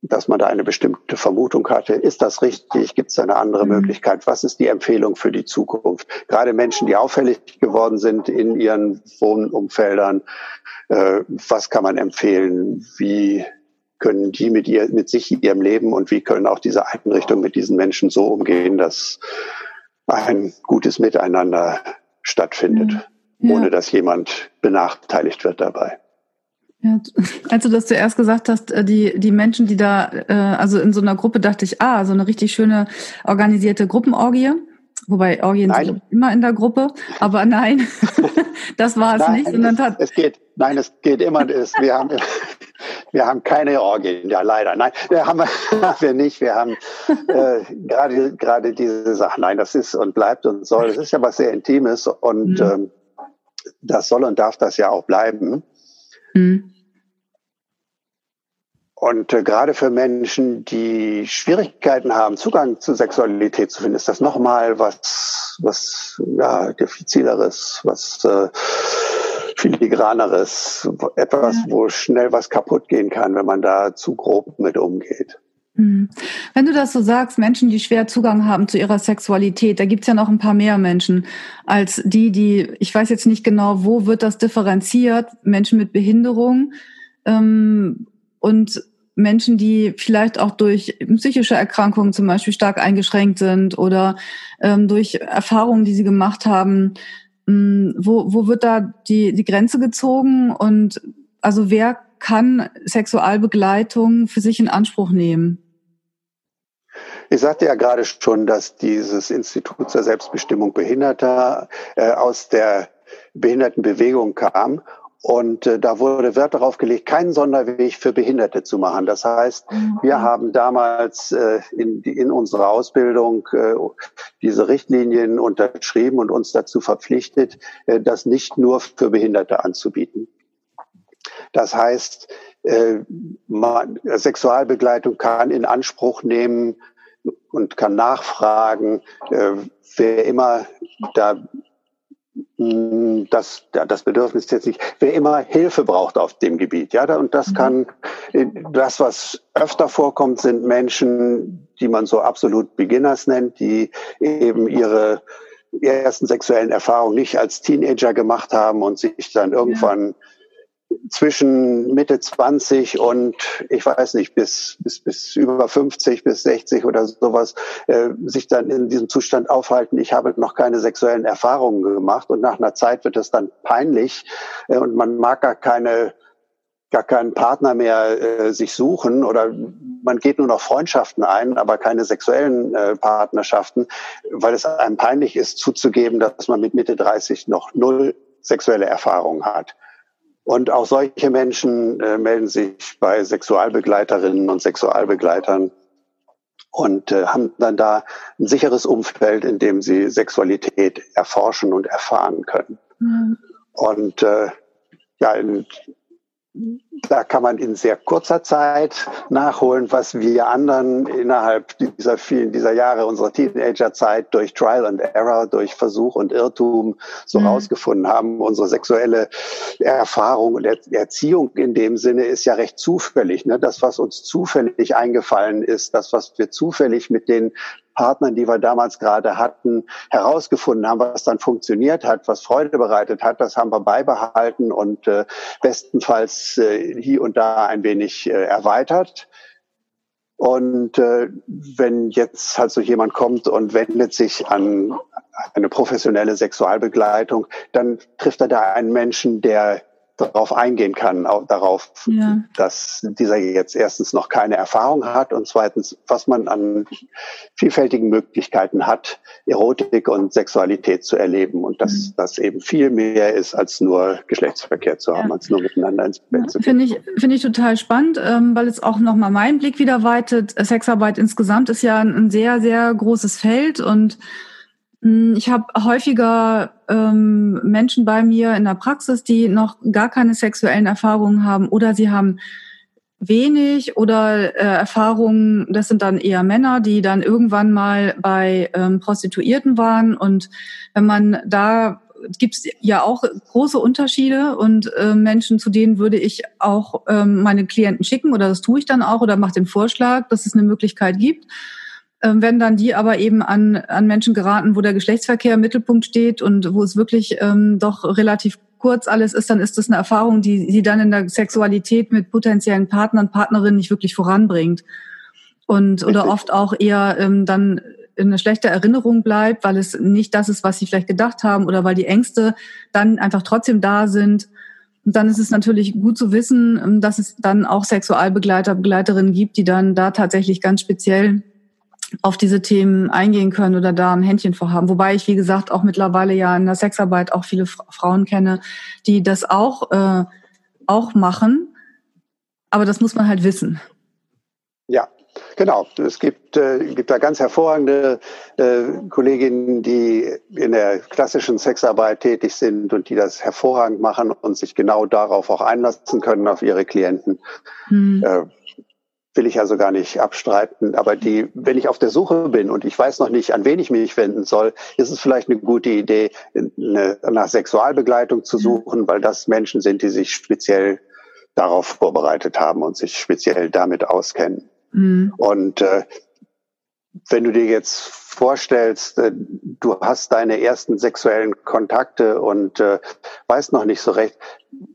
dass man da eine bestimmte Vermutung hatte. Ist das richtig? Gibt es eine andere mhm. Möglichkeit? Was ist die Empfehlung für die Zukunft? Gerade Menschen, die auffällig geworden sind in ihren Wohnumfeldern, äh, was kann man empfehlen? Wie können die mit ihr, mit sich, ihrem Leben und wie können auch diese Einrichtungen mit diesen Menschen so umgehen, dass ein gutes Miteinander stattfindet, ja. ohne dass jemand benachteiligt wird dabei. Ja, als du das zuerst gesagt hast, äh, die, die Menschen, die da, äh, also in so einer Gruppe dachte ich, ah, so eine richtig schöne organisierte Gruppenorgie. Wobei Orgien nein. sind immer in der Gruppe, aber nein, <laughs> das war es nein, nicht. Es, es geht, nein, es geht immer, es, wir haben, wir haben keine Orgien, ja leider. Nein, wir haben, <laughs> wir nicht. Wir haben äh, <laughs> gerade gerade diese Sachen. Nein, das ist und bleibt und soll. Das ist ja was sehr Intimes und mhm. ähm, das soll und darf das ja auch bleiben. Mhm. Und äh, gerade für Menschen, die Schwierigkeiten haben, Zugang zu Sexualität zu finden, ist das nochmal was, was ja, diffizileres, was äh, filigraneres, etwas, ja. wo schnell was kaputt gehen kann, wenn man da zu grob mit umgeht. Mhm. Wenn du das so sagst, Menschen, die schwer Zugang haben zu ihrer Sexualität, da gibt's ja noch ein paar mehr Menschen als die, die, ich weiß jetzt nicht genau, wo wird das differenziert, Menschen mit Behinderung ähm, und Menschen, die vielleicht auch durch psychische Erkrankungen zum Beispiel stark eingeschränkt sind oder ähm, durch Erfahrungen, die sie gemacht haben. Ähm, wo, wo wird da die, die Grenze gezogen? Und also wer kann Sexualbegleitung für sich in Anspruch nehmen? Ich sagte ja gerade schon, dass dieses Institut zur Selbstbestimmung Behinderter äh, aus der Behindertenbewegung kam und äh, da wurde Wert darauf gelegt, keinen Sonderweg für Behinderte zu machen. Das heißt, mhm. wir haben damals äh, in, in unserer Ausbildung äh, diese Richtlinien unterschrieben und uns dazu verpflichtet, äh, das nicht nur für Behinderte anzubieten. Das heißt, äh, man, Sexualbegleitung kann in Anspruch nehmen und kann nachfragen, äh, wer immer da das, das Bedürfnis jetzt nicht, wer immer Hilfe braucht auf dem Gebiet, ja, und das mhm. kann, das, was öfter vorkommt, sind Menschen, die man so absolut Beginners nennt, die eben ihre ersten sexuellen Erfahrungen nicht als Teenager gemacht haben und sich dann irgendwann ja zwischen Mitte 20 und ich weiß nicht, bis, bis, bis über 50, bis 60 oder sowas, äh, sich dann in diesem Zustand aufhalten, ich habe noch keine sexuellen Erfahrungen gemacht und nach einer Zeit wird es dann peinlich äh, und man mag gar keine gar keinen Partner mehr äh, sich suchen oder man geht nur noch Freundschaften ein, aber keine sexuellen äh, Partnerschaften, weil es einem peinlich ist zuzugeben, dass man mit Mitte 30 noch null sexuelle Erfahrungen hat. Und auch solche Menschen äh, melden sich bei Sexualbegleiterinnen und Sexualbegleitern und äh, haben dann da ein sicheres Umfeld, in dem sie Sexualität erforschen und erfahren können. Mhm. Und äh, ja, in, da kann man in sehr kurzer Zeit nachholen, was wir anderen innerhalb dieser vielen dieser Jahre unserer Teenagerzeit durch Trial and Error, durch Versuch und Irrtum so mhm. rausgefunden haben. Unsere sexuelle Erfahrung und Erziehung in dem Sinne ist ja recht zufällig. Ne? Das, was uns zufällig eingefallen ist, das, was wir zufällig mit den Partnern, die wir damals gerade hatten, herausgefunden haben, was dann funktioniert hat, was Freude bereitet hat. Das haben wir beibehalten und äh, bestenfalls äh, hier und da ein wenig äh, erweitert. Und äh, wenn jetzt halt so jemand kommt und wendet sich an eine professionelle Sexualbegleitung, dann trifft er da einen Menschen, der darauf eingehen kann, auch darauf, ja. dass dieser jetzt erstens noch keine Erfahrung hat und zweitens, was man an vielfältigen Möglichkeiten hat, Erotik und Sexualität zu erleben und dass mhm. das eben viel mehr ist, als nur Geschlechtsverkehr zu haben, ja. als nur miteinander ins Bett ja. zu gehen. Finde ich, finde ich total spannend, ähm, weil es auch nochmal meinen Blick wieder weitet. Sexarbeit insgesamt ist ja ein sehr, sehr großes Feld und ich habe häufiger ähm, Menschen bei mir in der Praxis, die noch gar keine sexuellen Erfahrungen haben oder sie haben wenig oder äh, Erfahrungen, das sind dann eher Männer, die dann irgendwann mal bei ähm, Prostituierten waren. Und wenn man da gibt es ja auch große Unterschiede und äh, Menschen, zu denen würde ich auch ähm, meine Klienten schicken oder das tue ich dann auch oder mache den Vorschlag, dass es eine Möglichkeit gibt. Ähm, wenn dann die aber eben an, an Menschen geraten, wo der Geschlechtsverkehr im Mittelpunkt steht und wo es wirklich ähm, doch relativ kurz alles ist, dann ist das eine Erfahrung, die sie dann in der Sexualität mit potenziellen Partnern, Partnerinnen nicht wirklich voranbringt. Und oder oft auch eher ähm, dann in eine schlechte Erinnerung bleibt, weil es nicht das ist, was sie vielleicht gedacht haben oder weil die Ängste dann einfach trotzdem da sind. Und dann ist es natürlich gut zu wissen, ähm, dass es dann auch Sexualbegleiter, Begleiterinnen gibt, die dann da tatsächlich ganz speziell auf diese Themen eingehen können oder da ein Händchen vorhaben. Wobei ich, wie gesagt, auch mittlerweile ja in der Sexarbeit auch viele Frauen kenne, die das auch, äh, auch machen. Aber das muss man halt wissen. Ja, genau. Es gibt, äh, gibt da ganz hervorragende äh, Kolleginnen, die in der klassischen Sexarbeit tätig sind und die das hervorragend machen und sich genau darauf auch einlassen können, auf ihre Klienten. Hm. Äh, will ich also gar nicht abstreiten. Aber die, wenn ich auf der Suche bin und ich weiß noch nicht, an wen ich mich wenden soll, ist es vielleicht eine gute Idee, eine, nach Sexualbegleitung zu suchen, weil das Menschen sind, die sich speziell darauf vorbereitet haben und sich speziell damit auskennen. Mhm. Und äh, wenn du dir jetzt vorstellst, äh, du hast deine ersten sexuellen Kontakte und äh, weißt noch nicht so recht,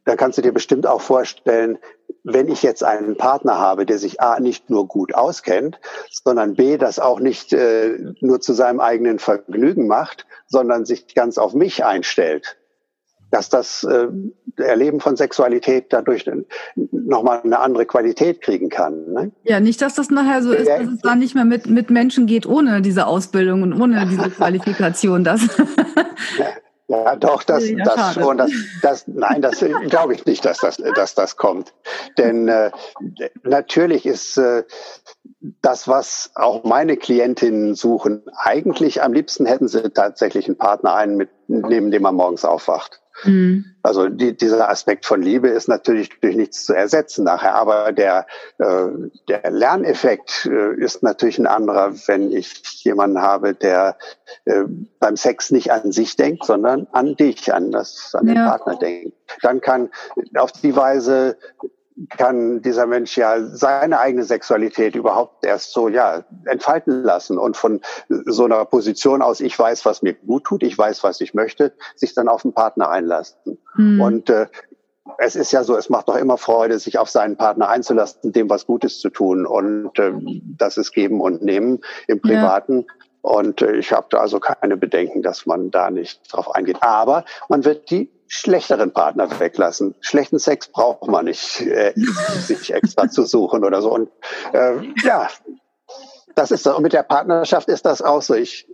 dann kannst du dir bestimmt auch vorstellen, wenn ich jetzt einen Partner habe, der sich A nicht nur gut auskennt, sondern B das auch nicht äh, nur zu seinem eigenen Vergnügen macht, sondern sich ganz auf mich einstellt, dass das äh, Erleben von Sexualität dadurch nochmal eine andere Qualität kriegen kann. Ne? Ja, nicht, dass das nachher so ist, dass es dann nicht mehr mit, mit Menschen geht ohne diese Ausbildung und ohne diese <laughs> Qualifikation. Das. Ja, doch, das, ja, das schon. Das, das, nein, das glaube ich nicht, dass das, dass das kommt. Denn äh, natürlich ist äh, das, was auch meine Klientinnen suchen, eigentlich am liebsten hätten sie tatsächlich einen Partner einen, mit, neben dem man morgens aufwacht. Mhm. Also die, dieser Aspekt von Liebe ist natürlich durch nichts zu ersetzen nachher, aber der, äh, der Lerneffekt äh, ist natürlich ein anderer, wenn ich jemanden habe, der äh, beim Sex nicht an sich denkt, sondern an dich, an das, an ja. den Partner denkt. Dann kann auf die Weise kann dieser Mensch ja seine eigene Sexualität überhaupt erst so ja entfalten lassen und von so einer Position aus ich weiß was mir gut tut ich weiß was ich möchte sich dann auf den Partner einlassen mhm. und äh, es ist ja so, es macht doch immer Freude, sich auf seinen Partner einzulassen, dem was Gutes zu tun. Und äh, das ist Geben und Nehmen im Privaten. Ja. Und äh, ich habe da also keine Bedenken, dass man da nicht drauf eingeht. Aber man wird die schlechteren Partner weglassen. Schlechten Sex braucht man nicht, äh, <laughs> sich extra zu suchen oder so. Und äh, ja, das ist so. Und mit der Partnerschaft ist das auch so. Ich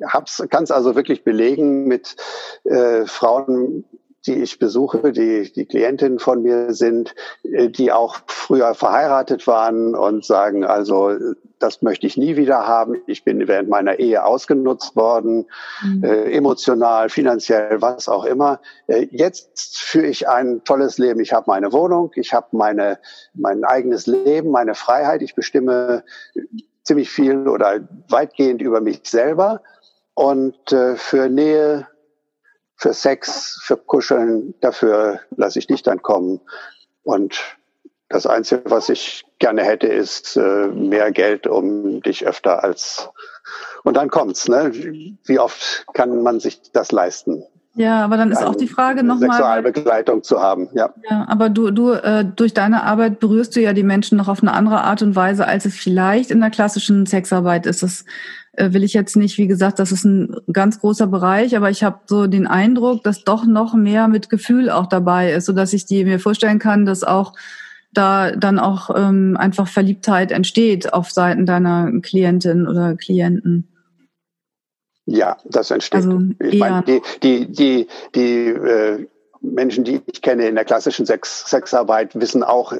kann es also wirklich belegen mit äh, Frauen, die ich besuche, die, die Klientinnen von mir sind, äh, die auch früher verheiratet waren und sagen, also das möchte ich nie wieder haben. Ich bin während meiner Ehe ausgenutzt worden, mhm. äh, emotional, finanziell, was auch immer. Äh, jetzt führe ich ein tolles Leben. Ich habe meine Wohnung, ich habe meine, mein eigenes Leben, meine Freiheit. Ich bestimme ziemlich viel oder weitgehend über mich selber. Und äh, für Nähe, für Sex, für Kuscheln, dafür lasse ich dich dann kommen. Und das Einzige, was ich gerne hätte, ist äh, mehr Geld, um dich öfter als und dann kommt's. Ne? Wie oft kann man sich das leisten? Ja, aber dann ist auch die Frage nochmal. Sexualbegleitung zu haben, ja. Ja, aber du, du, äh, durch deine Arbeit berührst du ja die Menschen noch auf eine andere Art und Weise, als es vielleicht in der klassischen Sexarbeit ist. Das will ich jetzt nicht, wie gesagt, das ist ein ganz großer Bereich, aber ich habe so den Eindruck, dass doch noch mehr mit Gefühl auch dabei ist, so dass ich die mir vorstellen kann, dass auch da dann auch ähm, einfach Verliebtheit entsteht auf Seiten deiner Klientin oder Klienten. Ja, das entsteht. Also ich meine, die, die, die, die äh, Menschen, die ich kenne in der klassischen Sex Sexarbeit, wissen auch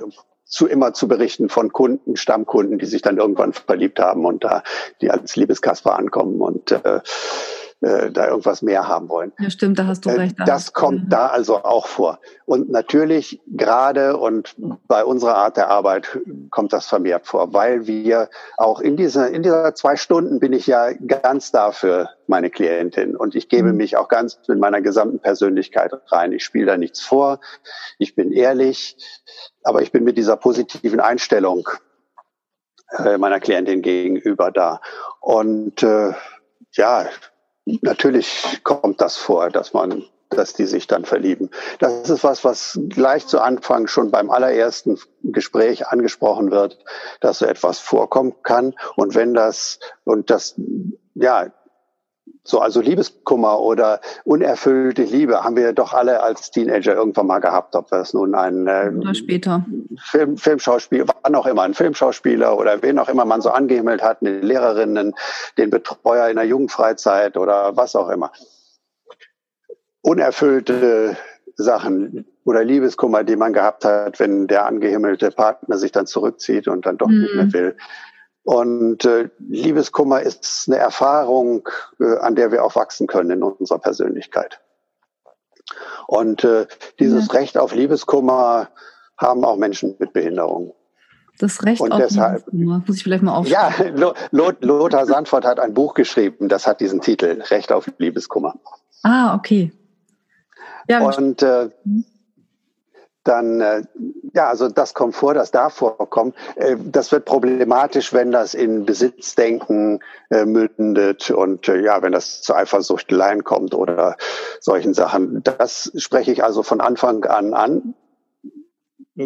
zu immer zu berichten von Kunden, Stammkunden, die sich dann irgendwann verliebt haben und da die als Liebeskasper ankommen. Und äh, äh, da irgendwas mehr haben wollen. Ja, stimmt, da hast du äh, recht. Das kommt mhm. da also auch vor. Und natürlich gerade und bei unserer Art der Arbeit kommt das vermehrt vor, weil wir auch in dieser, in dieser zwei Stunden bin ich ja ganz da für meine Klientin und ich gebe mhm. mich auch ganz mit meiner gesamten Persönlichkeit rein. Ich spiele da nichts vor. Ich bin ehrlich, aber ich bin mit dieser positiven Einstellung äh, meiner Klientin gegenüber da. Und äh, ja, natürlich kommt das vor, dass man dass die sich dann verlieben. Das ist was, was gleich zu Anfang schon beim allerersten Gespräch angesprochen wird, dass so etwas vorkommen kann. Und wenn das, und das, ja, so, also Liebeskummer oder unerfüllte Liebe haben wir doch alle als Teenager irgendwann mal gehabt, ob das nun ein äh, oder später. Film, Filmschauspieler, wann auch immer, ein Filmschauspieler oder wen auch immer man so angehimmelt hat, eine Lehrerin, den Betreuer in der Jugendfreizeit oder was auch immer. Unerfüllte Sachen oder Liebeskummer, die man gehabt hat, wenn der angehimmelte Partner sich dann zurückzieht und dann doch mhm. nicht mehr mhm. will. Und äh, Liebeskummer ist eine Erfahrung, äh, an der wir auch wachsen können in unserer Persönlichkeit. Und äh, dieses ja. Recht auf Liebeskummer haben auch Menschen mit Behinderung. Das Recht und auf deshalb, Liebeskummer, muss ich vielleicht mal aufschreiben. Ja, Lothar Sandfort hat ein Buch geschrieben, das hat diesen Titel, Recht auf Liebeskummer. Ah, okay. Ja, und äh, mhm dann, äh, ja, also das kommt vor, das darf vorkommen. Äh, das wird problematisch, wenn das in Besitzdenken äh, mündet und äh, ja, wenn das zu Eifersuchteleien kommt oder solchen Sachen. Das spreche ich also von Anfang an an.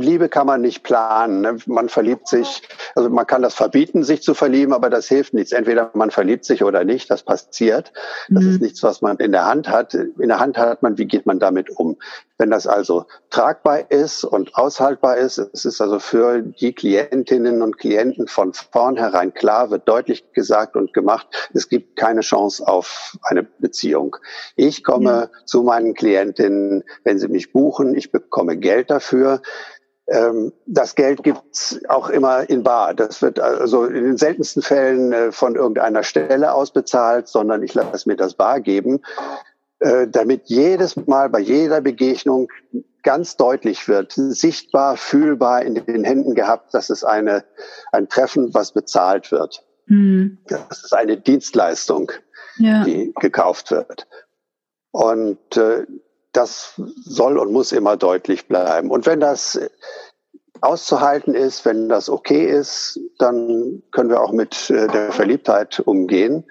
Liebe kann man nicht planen. Ne? Man verliebt sich, also man kann das verbieten, sich zu verlieben, aber das hilft nichts. Entweder man verliebt sich oder nicht, das passiert. Das mhm. ist nichts, was man in der Hand hat. In der Hand hat man, wie geht man damit um. Wenn das also tragbar ist und aushaltbar ist, es ist also für die Klientinnen und Klienten von vornherein klar, wird deutlich gesagt und gemacht, es gibt keine Chance auf eine Beziehung. Ich komme ja. zu meinen Klientinnen, wenn sie mich buchen, ich bekomme Geld dafür. Ähm, das Geld gibt's auch immer in Bar. Das wird also in den seltensten Fällen äh, von irgendeiner Stelle ausbezahlt, sondern ich lasse mir das bar geben, äh, damit jedes Mal bei jeder Begegnung ganz deutlich wird, sichtbar, fühlbar in den Händen gehabt, dass es eine, ein Treffen, was bezahlt wird. Mhm. Das ist eine Dienstleistung, ja. die gekauft wird. Und äh, das soll und muss immer deutlich bleiben. Und wenn das auszuhalten ist, wenn das okay ist, dann können wir auch mit äh, der Verliebtheit umgehen.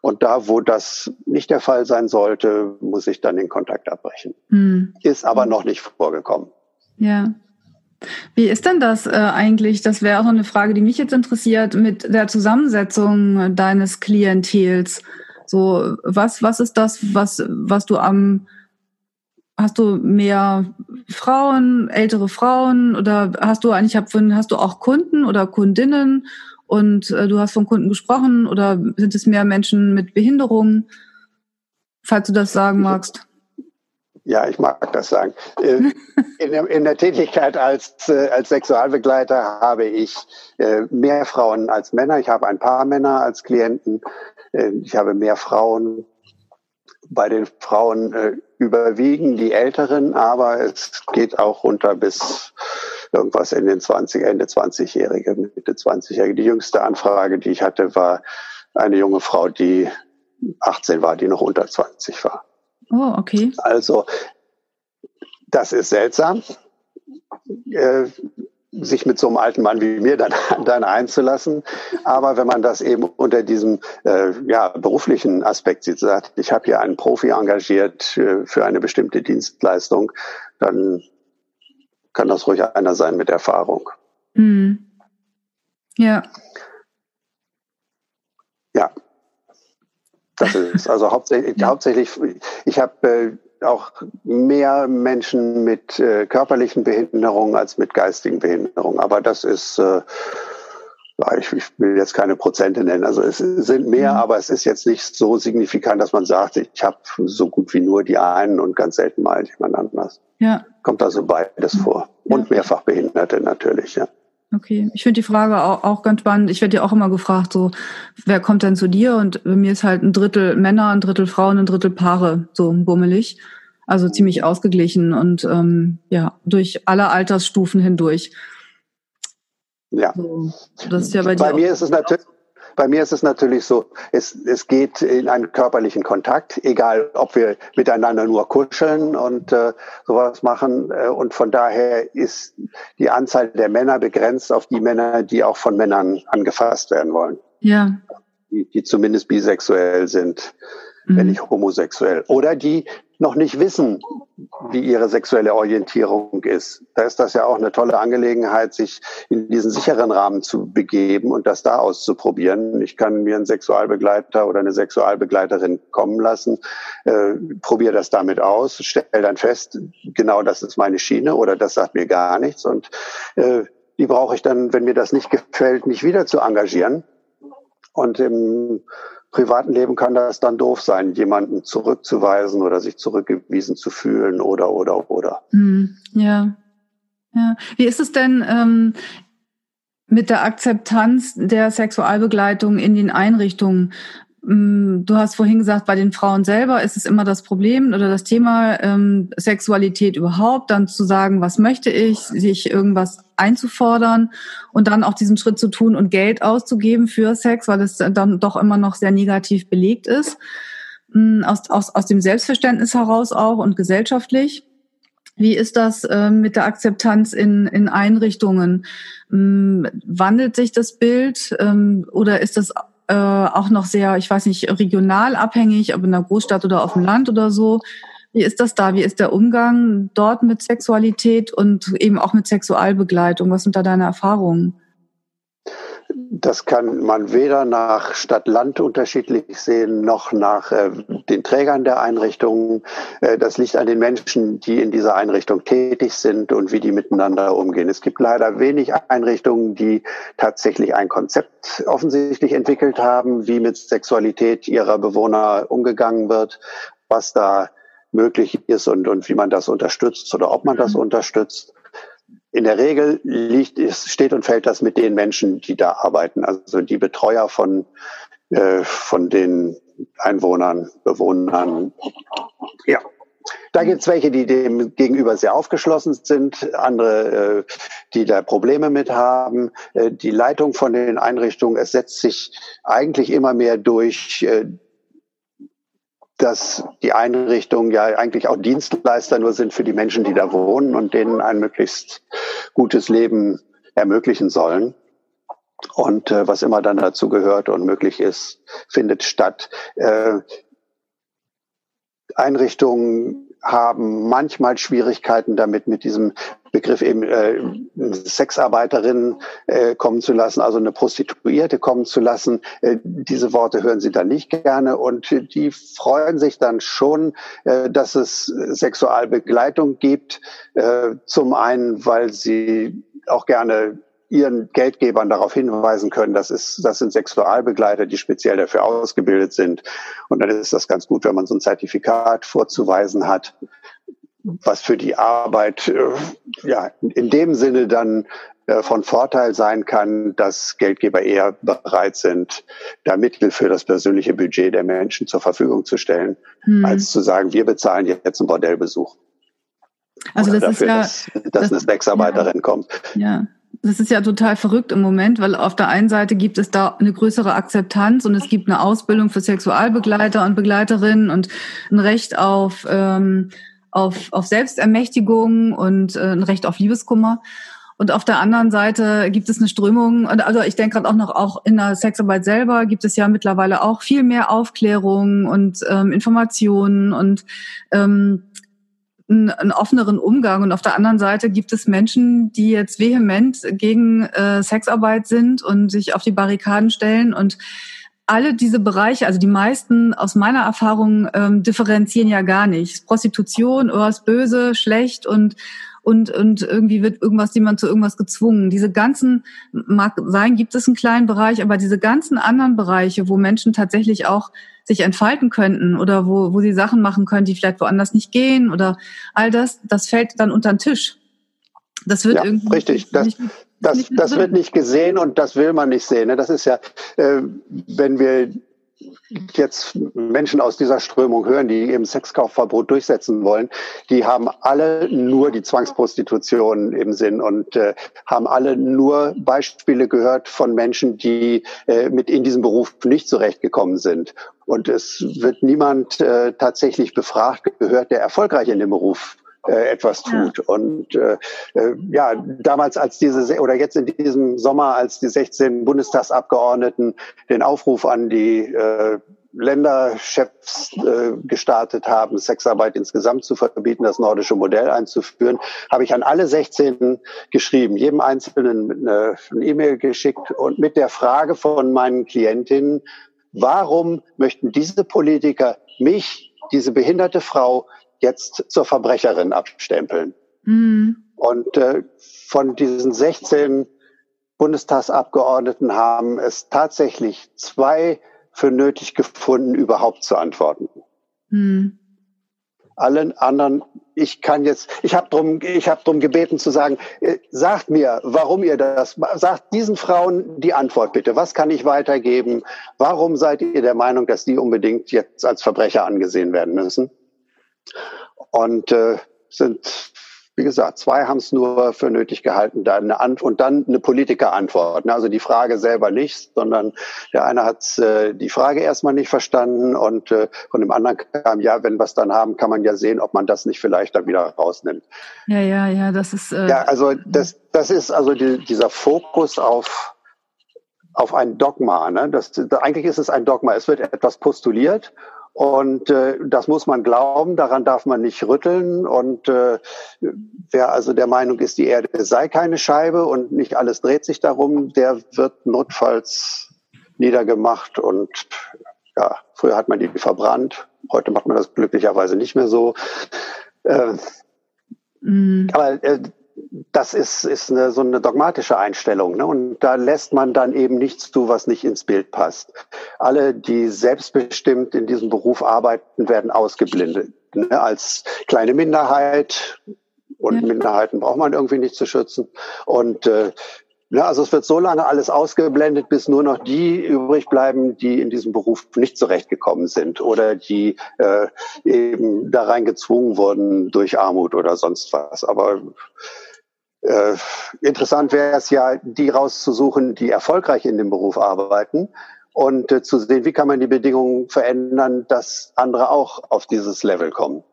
Und da, wo das nicht der Fall sein sollte, muss ich dann den Kontakt abbrechen. Mhm. Ist aber noch nicht vorgekommen. Ja. Wie ist denn das äh, eigentlich? Das wäre auch eine Frage, die mich jetzt interessiert, mit der Zusammensetzung deines Klientels. So, was, was ist das, was, was du am Hast du mehr Frauen, ältere Frauen oder hast du eigentlich hast du auch Kunden oder Kundinnen und äh, du hast von Kunden gesprochen oder sind es mehr Menschen mit Behinderungen, falls du das sagen magst? Ja, ich mag das sagen. Äh, <laughs> in, der, in der Tätigkeit als, äh, als Sexualbegleiter habe ich äh, mehr Frauen als Männer. Ich habe ein paar Männer als Klienten. Ich habe mehr Frauen. Bei den Frauen überwiegen die Älteren, aber es geht auch runter bis irgendwas in den 20, Ende 20-Jährige, Mitte 20-Jährige. Die jüngste Anfrage, die ich hatte, war eine junge Frau, die 18 war, die noch unter 20 war. Oh, okay. Also, das ist seltsam, äh, sich mit so einem alten Mann wie mir dann, <laughs> dann einzulassen. Aber wenn man das eben unter diesem äh, ja, beruflichen Aspekt sieht, sagt, ich habe hier einen Profi engagiert äh, für eine bestimmte Dienstleistung, dann kann das ruhig einer sein mit Erfahrung. Mhm. Ja. Ja. Das ist also hauptsächlich, hauptsächlich ich habe äh, auch mehr Menschen mit äh, körperlichen Behinderungen als mit geistigen Behinderungen. Aber das ist, äh, ich, ich will jetzt keine Prozente nennen. Also es sind mehr, mhm. aber es ist jetzt nicht so signifikant, dass man sagt, ich habe so gut wie nur die einen und ganz selten mal jemand anders. Ja. Kommt also beides vor. Und ja. mehrfach Behinderte natürlich, ja. Okay, ich finde die Frage auch, auch ganz spannend. Ich werde ja auch immer gefragt, so, wer kommt denn zu dir? Und bei mir ist halt ein Drittel Männer, ein Drittel Frauen, ein Drittel Paare, so bummelig. Also ziemlich ausgeglichen und ähm, ja, durch alle Altersstufen hindurch. Ja. So, das ist ja bei, bei mir ist es natürlich bei mir ist es natürlich so, es, es geht in einen körperlichen Kontakt, egal ob wir miteinander nur kuscheln und äh, sowas machen. Äh, und von daher ist die Anzahl der Männer begrenzt auf die Männer, die auch von Männern angefasst werden wollen. Ja. Die, die zumindest bisexuell sind, mhm. wenn nicht homosexuell. Oder die noch nicht wissen, wie ihre sexuelle Orientierung ist. Da ist das ja auch eine tolle Angelegenheit, sich in diesen sicheren Rahmen zu begeben und das da auszuprobieren. Ich kann mir einen Sexualbegleiter oder eine Sexualbegleiterin kommen lassen, äh, probiere das damit aus, stelle dann fest, genau das ist meine Schiene oder das sagt mir gar nichts und äh, die brauche ich dann, wenn mir das nicht gefällt, nicht wieder zu engagieren. Und im privaten Leben kann das dann doof sein, jemanden zurückzuweisen oder sich zurückgewiesen zu fühlen oder oder oder. Hm, ja. Ja. Wie ist es denn ähm, mit der Akzeptanz der Sexualbegleitung in den Einrichtungen? Mm, du hast vorhin gesagt, bei den Frauen selber ist es immer das Problem oder das Thema ähm, Sexualität überhaupt, dann zu sagen, was möchte ich, sich irgendwas einzufordern und dann auch diesen Schritt zu tun und Geld auszugeben für Sex, weil es dann doch immer noch sehr negativ belegt ist. Mm, aus, aus, aus dem Selbstverständnis heraus auch und gesellschaftlich. Wie ist das äh, mit der Akzeptanz in, in Einrichtungen? Ähm, wandelt sich das Bild ähm, oder ist das äh, auch noch sehr, ich weiß nicht, regional abhängig, ob in der Großstadt oder auf dem Land oder so. Wie ist das da? Wie ist der Umgang dort mit Sexualität und eben auch mit Sexualbegleitung? Was sind da deine Erfahrungen? Das kann man weder nach Stadt-Land unterschiedlich sehen, noch nach äh, den Trägern der Einrichtungen. Äh, das liegt an den Menschen, die in dieser Einrichtung tätig sind und wie die miteinander umgehen. Es gibt leider wenig Einrichtungen, die tatsächlich ein Konzept offensichtlich entwickelt haben, wie mit Sexualität ihrer Bewohner umgegangen wird, was da möglich ist und, und wie man das unterstützt oder ob man das mhm. unterstützt in der Regel liegt, steht und fällt das mit den Menschen, die da arbeiten, also die Betreuer von, äh, von den Einwohnern, Bewohnern. Ja. Da gibt es welche, die dem gegenüber sehr aufgeschlossen sind, andere, äh, die da Probleme mit haben. Äh, die Leitung von den Einrichtungen, es setzt sich eigentlich immer mehr durch äh, dass die Einrichtungen ja eigentlich auch Dienstleister nur sind für die Menschen, die da wohnen und denen ein möglichst gutes Leben ermöglichen sollen. Und äh, was immer dann dazu gehört und möglich ist, findet statt. Äh, Einrichtungen haben manchmal Schwierigkeiten damit, mit diesem Begriff eben äh, Sexarbeiterin äh, kommen zu lassen, also eine Prostituierte kommen zu lassen. Äh, diese Worte hören sie dann nicht gerne und die freuen sich dann schon, äh, dass es Sexualbegleitung gibt. Äh, zum einen, weil sie auch gerne ihren Geldgebern darauf hinweisen können, das ist, das sind Sexualbegleiter, die speziell dafür ausgebildet sind. Und dann ist das ganz gut, wenn man so ein Zertifikat vorzuweisen hat. was für die Arbeit äh, ja in dem Sinne dann äh, von Vorteil sein kann, dass Geldgeber eher bereit sind, da Mittel für das persönliche Budget der Menschen zur Verfügung zu stellen, hm. als zu sagen, wir bezahlen jetzt einen Bordellbesuch. Also Oder das dafür, ist ja, dass, dass das, eine Sexarbeiterin ja, kommt. Ja, das ist ja total verrückt im Moment, weil auf der einen Seite gibt es da eine größere Akzeptanz und es gibt eine Ausbildung für Sexualbegleiter und Begleiterinnen und ein Recht auf, ähm, auf, auf Selbstermächtigung und äh, ein Recht auf Liebeskummer. Und auf der anderen Seite gibt es eine Strömung, also ich denke gerade auch noch, auch in der Sexarbeit selber gibt es ja mittlerweile auch viel mehr Aufklärung und ähm, Informationen und ähm, einen, einen offeneren Umgang. Und auf der anderen Seite gibt es Menschen, die jetzt vehement gegen äh, Sexarbeit sind und sich auf die Barrikaden stellen und alle diese Bereiche, also die meisten aus meiner Erfahrung ähm, differenzieren ja gar nicht. Prostitution, oh, ist böse, schlecht und und, und irgendwie wird irgendwas jemand zu irgendwas gezwungen. Diese ganzen, mag sein, gibt es einen kleinen Bereich, aber diese ganzen anderen Bereiche, wo Menschen tatsächlich auch sich entfalten könnten oder wo, wo sie Sachen machen können, die vielleicht woanders nicht gehen oder all das, das fällt dann unter den Tisch. Das wird ja, irgendwie. Richtig, das, nicht, das, das wird nicht gesehen und das will man nicht sehen. Ne? Das ist ja, äh, wenn wir jetzt Menschen aus dieser Strömung hören, die eben Sexkaufverbot durchsetzen wollen, die haben alle nur die Zwangsprostitution im Sinn und äh, haben alle nur Beispiele gehört von Menschen, die äh, mit in diesem Beruf nicht zurechtgekommen sind. Und es wird niemand äh, tatsächlich befragt gehört, der erfolgreich in dem Beruf äh, etwas tut. Ja. Und äh, äh, ja, damals als diese oder jetzt in diesem Sommer, als die 16 Bundestagsabgeordneten den Aufruf an die äh, Länderchefs äh, gestartet haben, Sexarbeit insgesamt zu verbieten, das nordische Modell einzuführen, habe ich an alle 16 geschrieben, jedem Einzelnen eine, E-Mail geschickt und mit der Frage von meinen Klientinnen, warum möchten diese Politiker mich, diese behinderte Frau, jetzt zur Verbrecherin abstempeln. Mhm. Und äh, von diesen 16 Bundestagsabgeordneten haben es tatsächlich zwei für nötig gefunden, überhaupt zu antworten. Mhm. Allen anderen, ich kann jetzt, ich habe drum, ich habe drum gebeten zu sagen, äh, sagt mir, warum ihr das, sagt diesen Frauen die Antwort bitte. Was kann ich weitergeben? Warum seid ihr der Meinung, dass die unbedingt jetzt als Verbrecher angesehen werden müssen? Und äh, sind, wie gesagt, zwei haben es nur für nötig gehalten, da eine Ant und dann eine Politikerantwort. Also die Frage selber nicht, sondern der eine hat äh, die Frage erstmal nicht verstanden und äh, von dem anderen kam, ja, wenn wir es dann haben, kann man ja sehen, ob man das nicht vielleicht dann wieder rausnimmt. Ja, ja, ja, das ist. Äh, ja, also das, das ist also die, dieser Fokus auf auf ein Dogma. Ne? Das, eigentlich ist es ein Dogma. Es wird etwas postuliert und äh, das muss man glauben, daran darf man nicht rütteln. Und äh, wer also der Meinung ist, die Erde sei keine Scheibe und nicht alles dreht sich darum, der wird notfalls niedergemacht. Und ja, früher hat man die verbrannt, heute macht man das glücklicherweise nicht mehr so. Äh, mhm. Aber äh, das ist, ist eine, so eine dogmatische Einstellung. Ne? Und da lässt man dann eben nichts zu, was nicht ins Bild passt. Alle, die selbstbestimmt in diesem Beruf arbeiten, werden ausgeblindet. Ne? Als kleine Minderheit. Und ja. Minderheiten braucht man irgendwie nicht zu schützen. Und äh, ja, also es wird so lange alles ausgeblendet, bis nur noch die übrig bleiben, die in diesem Beruf nicht zurechtgekommen sind oder die äh, eben da rein gezwungen wurden durch Armut oder sonst was. Aber äh, interessant wäre es ja, die rauszusuchen, die erfolgreich in dem Beruf arbeiten und äh, zu sehen, wie kann man die Bedingungen verändern, dass andere auch auf dieses Level kommen.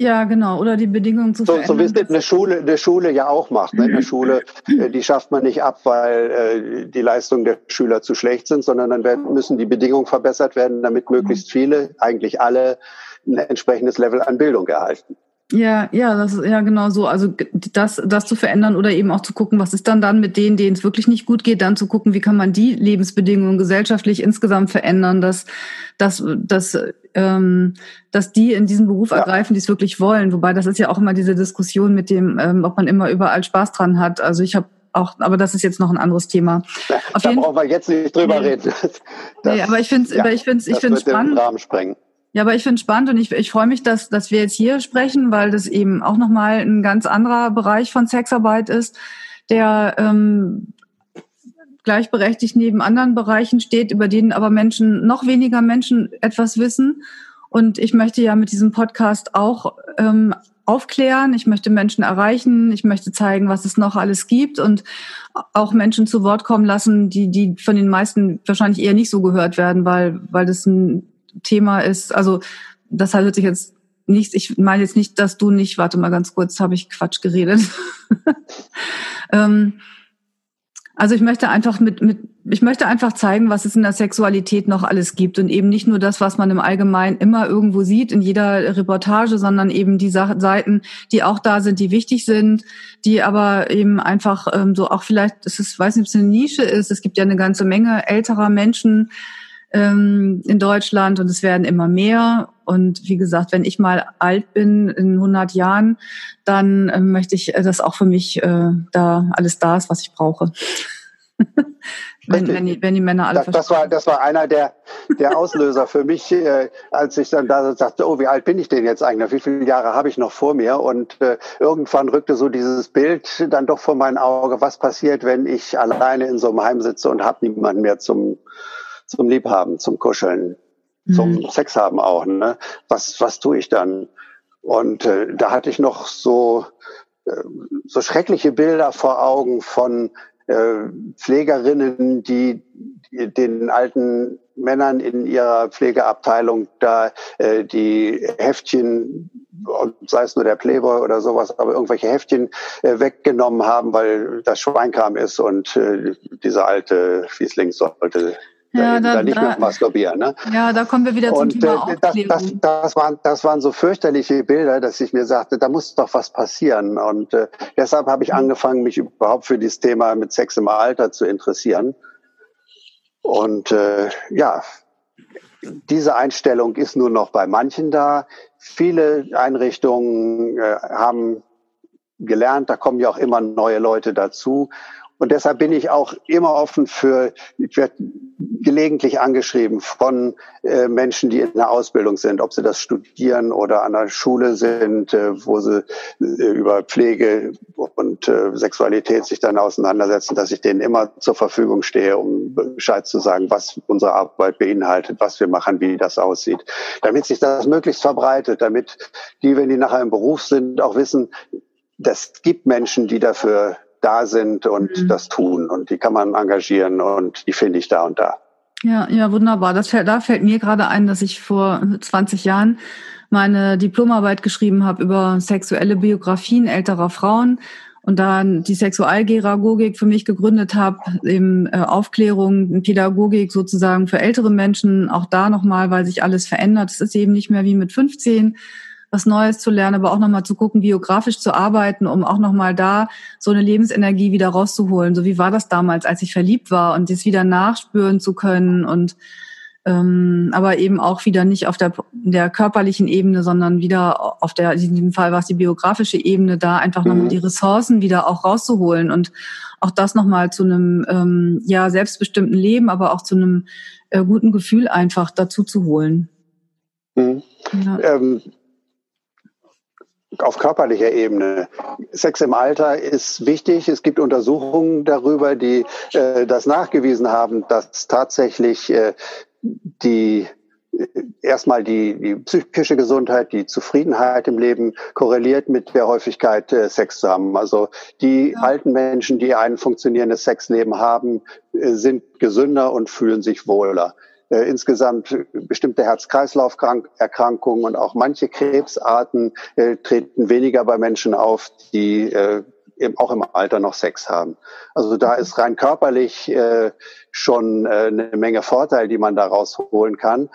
Ja, genau. Oder die Bedingungen zu so, verändern. So wie es eine Schule, eine Schule ja auch macht. Ne? Eine Schule, <clears throat> äh, die schafft man nicht ab, weil äh, die Leistungen der Schüler zu schlecht sind, sondern dann werden, müssen die Bedingungen verbessert werden, damit möglichst viele, eigentlich alle, ein entsprechendes Level an Bildung erhalten. Ja, ja, das ist ja genau so. Also das, das zu verändern oder eben auch zu gucken, was ist dann dann mit denen, denen es wirklich nicht gut geht, dann zu gucken, wie kann man die Lebensbedingungen gesellschaftlich insgesamt verändern, dass, dass, dass, ähm, dass die in diesen Beruf ja. ergreifen, die es wirklich wollen. Wobei das ist ja auch immer diese Diskussion mit dem, ähm, ob man immer überall Spaß dran hat. Also ich habe auch, aber das ist jetzt noch ein anderes Thema. Auf da brauchen wir jetzt nicht drüber nee. reden. Das, nee, aber ich finde es, ja, ich finde ich finde spannend. Den Rahmen sprengen Ja, aber ich finde es spannend und ich, ich freue mich, dass, dass wir jetzt hier sprechen, weil das eben auch nochmal ein ganz anderer Bereich von Sexarbeit ist, der ähm, gleichberechtigt neben anderen Bereichen steht, über denen aber Menschen, noch weniger Menschen etwas wissen. Und ich möchte ja mit diesem Podcast auch ähm, aufklären, ich möchte Menschen erreichen, ich möchte zeigen, was es noch alles gibt und auch Menschen zu Wort kommen lassen, die, die von den meisten wahrscheinlich eher nicht so gehört werden, weil, weil das ein Thema ist. Also das hört sich jetzt nicht, ich meine jetzt nicht, dass du nicht, warte mal ganz kurz, habe ich Quatsch geredet. <laughs> ähm, also ich möchte einfach mit, mit, ich möchte einfach zeigen, was es in der Sexualität noch alles gibt und eben nicht nur das, was man im Allgemeinen immer irgendwo sieht in jeder Reportage, sondern eben die Seiten, die auch da sind, die wichtig sind, die aber eben einfach ähm, so auch vielleicht, es ist, weiß nicht, ob es eine Nische ist. Es gibt ja eine ganze Menge älterer Menschen ähm, in Deutschland und es werden immer mehr. Und wie gesagt, wenn ich mal alt bin in 100 Jahren, dann äh, möchte ich, äh, dass auch für mich äh, da alles da ist, was ich brauche. <laughs> wenn, wenn, die, wenn die Männer alle das, das war das war einer der der Auslöser für mich, äh, als ich dann da sagte, oh, wie alt bin ich denn jetzt eigentlich? Wie viele Jahre habe ich noch vor mir? Und äh, irgendwann rückte so dieses Bild dann doch vor mein Auge, was passiert, wenn ich alleine in so einem Heim sitze und habe niemanden mehr zum zum Liebhaben, zum Kuscheln zum mhm. Sex haben auch. Ne? Was, was tue ich dann? Und äh, da hatte ich noch so, äh, so schreckliche Bilder vor Augen von äh, Pflegerinnen, die, den alten Männern in ihrer Pflegeabteilung da äh, die Heftchen sei es nur der Playboy oder sowas, aber irgendwelche Heftchen äh, weggenommen haben, weil das Schweinkram ist und äh, dieser alte Fiesling sollte ja, da, da nicht mehr masturbieren. Ne? Ja, da kommen wir wieder zum und, Thema äh, das, das, das, waren, das waren so fürchterliche Bilder, dass ich mir sagte, da muss doch was passieren. Und äh, deshalb habe ich angefangen, mich überhaupt für dieses Thema mit Sex im Alter zu interessieren. Und äh, ja, diese Einstellung ist nur noch bei manchen da. Viele Einrichtungen äh, haben gelernt, da kommen ja auch immer neue Leute dazu. Und deshalb bin ich auch immer offen für, ich werde gelegentlich angeschrieben von äh, Menschen, die in der Ausbildung sind, ob sie das studieren oder an der Schule sind, äh, wo sie äh, über Pflege und äh, Sexualität sich dann auseinandersetzen, dass ich denen immer zur Verfügung stehe, um Bescheid zu sagen, was unsere Arbeit beinhaltet, was wir machen, wie das aussieht, damit sich das möglichst verbreitet, damit die, wenn die nachher im Beruf sind, auch wissen, das gibt Menschen, die dafür da sind und mhm. das tun. Und die kann man engagieren und die finde ich da und da. Ja, ja, wunderbar. Das fällt, da fällt mir gerade ein, dass ich vor 20 Jahren meine Diplomarbeit geschrieben habe über sexuelle Biografien älterer Frauen und dann die Sexualgeragogik für mich gegründet habe, eben äh, Aufklärung, Pädagogik sozusagen für ältere Menschen, auch da nochmal, weil sich alles verändert. Es ist eben nicht mehr wie mit 15, was Neues zu lernen, aber auch nochmal zu gucken, biografisch zu arbeiten, um auch nochmal da so eine Lebensenergie wieder rauszuholen. So wie war das damals, als ich verliebt war und das wieder nachspüren zu können und ähm, aber eben auch wieder nicht auf der, der körperlichen Ebene, sondern wieder auf der, in diesem Fall war es die biografische Ebene, da einfach mhm. nochmal die Ressourcen wieder auch rauszuholen und auch das nochmal zu einem ähm, ja selbstbestimmten Leben, aber auch zu einem äh, guten Gefühl einfach dazu zu holen. Mhm. Ja. Ähm, auf körperlicher Ebene. Sex im Alter ist wichtig. Es gibt Untersuchungen darüber, die äh, das nachgewiesen haben, dass tatsächlich äh, die äh, erstmal die, die psychische Gesundheit, die Zufriedenheit im Leben korreliert mit der Häufigkeit äh, Sex zu haben. Also die ja. alten Menschen, die ein funktionierendes Sexleben haben, äh, sind gesünder und fühlen sich wohler äh, insgesamt bestimmte Herz-Kreislauf-Erkrankungen und auch manche Krebsarten äh, treten weniger bei Menschen auf, die äh, eben auch im Alter noch Sex haben. Also da ist rein körperlich äh, schon äh, eine Menge Vorteil, die man da rausholen kann.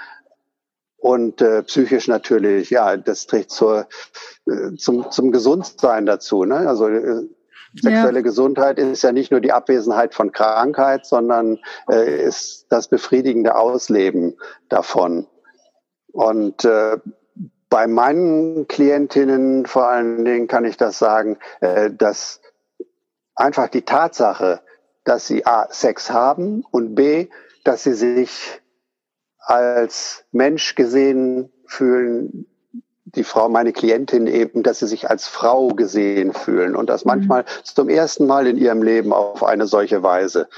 Und äh, psychisch natürlich, ja, das trägt zur, äh, zum, zum Gesundsein dazu. Ne? Also äh, Sexuelle ja. Gesundheit ist ja nicht nur die Abwesenheit von Krankheit, sondern äh, ist das befriedigende Ausleben davon. Und äh, bei meinen Klientinnen vor allen Dingen kann ich das sagen, äh, dass einfach die Tatsache, dass sie A, Sex haben und B, dass sie sich als Mensch gesehen fühlen die Frau, meine Klientin eben, dass sie sich als Frau gesehen fühlen und das mhm. manchmal zum ersten Mal in ihrem Leben auf eine solche Weise.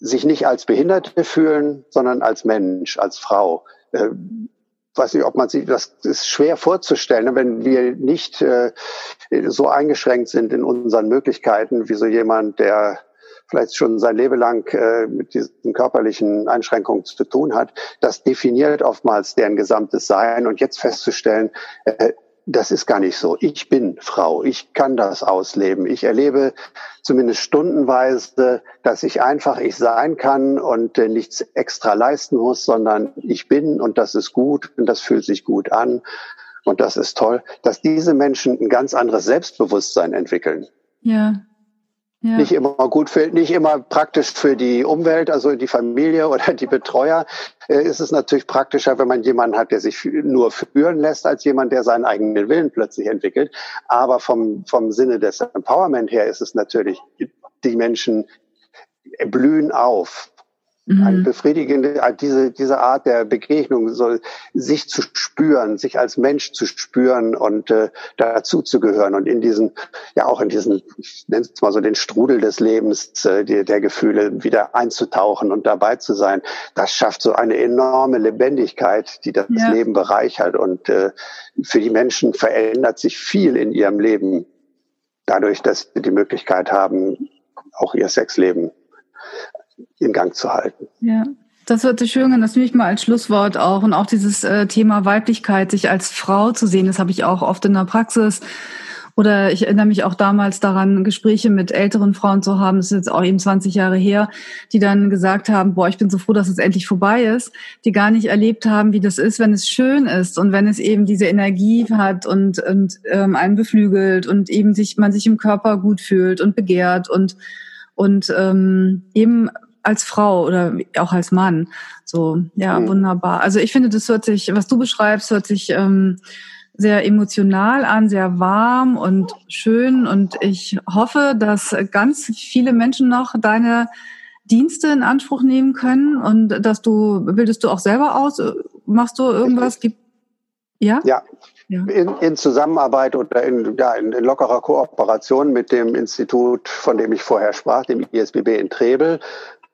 Sich nicht als Behinderte fühlen, sondern als Mensch, als Frau. Äh, weiß nicht, ob man sich, das ist schwer vorzustellen, wenn wir nicht äh, so eingeschränkt sind in unseren Möglichkeiten, wie so jemand, der vielleicht schon sein Leben lang äh, mit diesen körperlichen Einschränkungen zu tun hat, das definiert oftmals deren gesamtes Sein. Und jetzt festzustellen, äh, das ist gar nicht so. Ich bin Frau. Ich kann das ausleben. Ich erlebe zumindest stundenweise, dass ich einfach ich sein kann und äh, nichts extra leisten muss, sondern ich bin und das ist gut und das fühlt sich gut an und das ist toll, dass diese Menschen ein ganz anderes Selbstbewusstsein entwickeln. Ja. Ja. Nicht immer gut für, nicht immer praktisch für die Umwelt, also die Familie <laughs> oder die Betreuer. Äh, ist es natürlich praktischer, wenn man jemanden hat, der sich nur führen lässt, als jemand, der seinen eigenen Willen plötzlich entwickelt. Aber vom, vom Sinne des Empowerment her ist es natürlich, die Menschen blühen auf Mhm. Eine befriedigende, diese, diese Art der Begegnung, so sich zu spüren, sich als Mensch zu spüren und äh, dazu zu gehören und in diesen, ja auch in diesen, ich nenne es mal so den Strudel des Lebens, äh, der, der Gefühle wieder einzutauchen und dabei zu sein, das schafft so eine enorme Lebendigkeit, die das ja. Leben bereichert und äh, für die Menschen verändert sich viel in ihrem Leben dadurch, dass sie die Möglichkeit haben, auch ihr Sexleben in Gang zu halten. Ja. Das sich schön das nehme ich mal als Schlusswort auch. Und auch dieses äh, Thema Weiblichkeit, sich als Frau zu sehen, das habe ich auch oft in der Praxis. Oder ich erinnere mich auch damals daran, Gespräche mit älteren Frauen zu haben, das ist jetzt auch eben 20 Jahre her, die dann gesagt haben, boah, ich bin so froh, dass es endlich vorbei ist, die gar nicht erlebt haben, wie das ist, wenn es schön ist und wenn es eben diese Energie hat und, und ähm, einen beflügelt und eben sich, man sich im Körper gut fühlt und begehrt und und ähm, eben als Frau oder auch als Mann. So, ja, mhm. wunderbar. Also ich finde, das hört sich, was du beschreibst, hört sich ähm, sehr emotional an, sehr warm und schön. Und ich hoffe, dass ganz viele Menschen noch deine Dienste in Anspruch nehmen können und dass du, bildest du auch selber aus? Machst du irgendwas? Ja? Ja, ja. In, in, Zusammenarbeit oder in, ja, in, in, lockerer Kooperation mit dem Institut, von dem ich vorher sprach, dem ISBB in Trebel,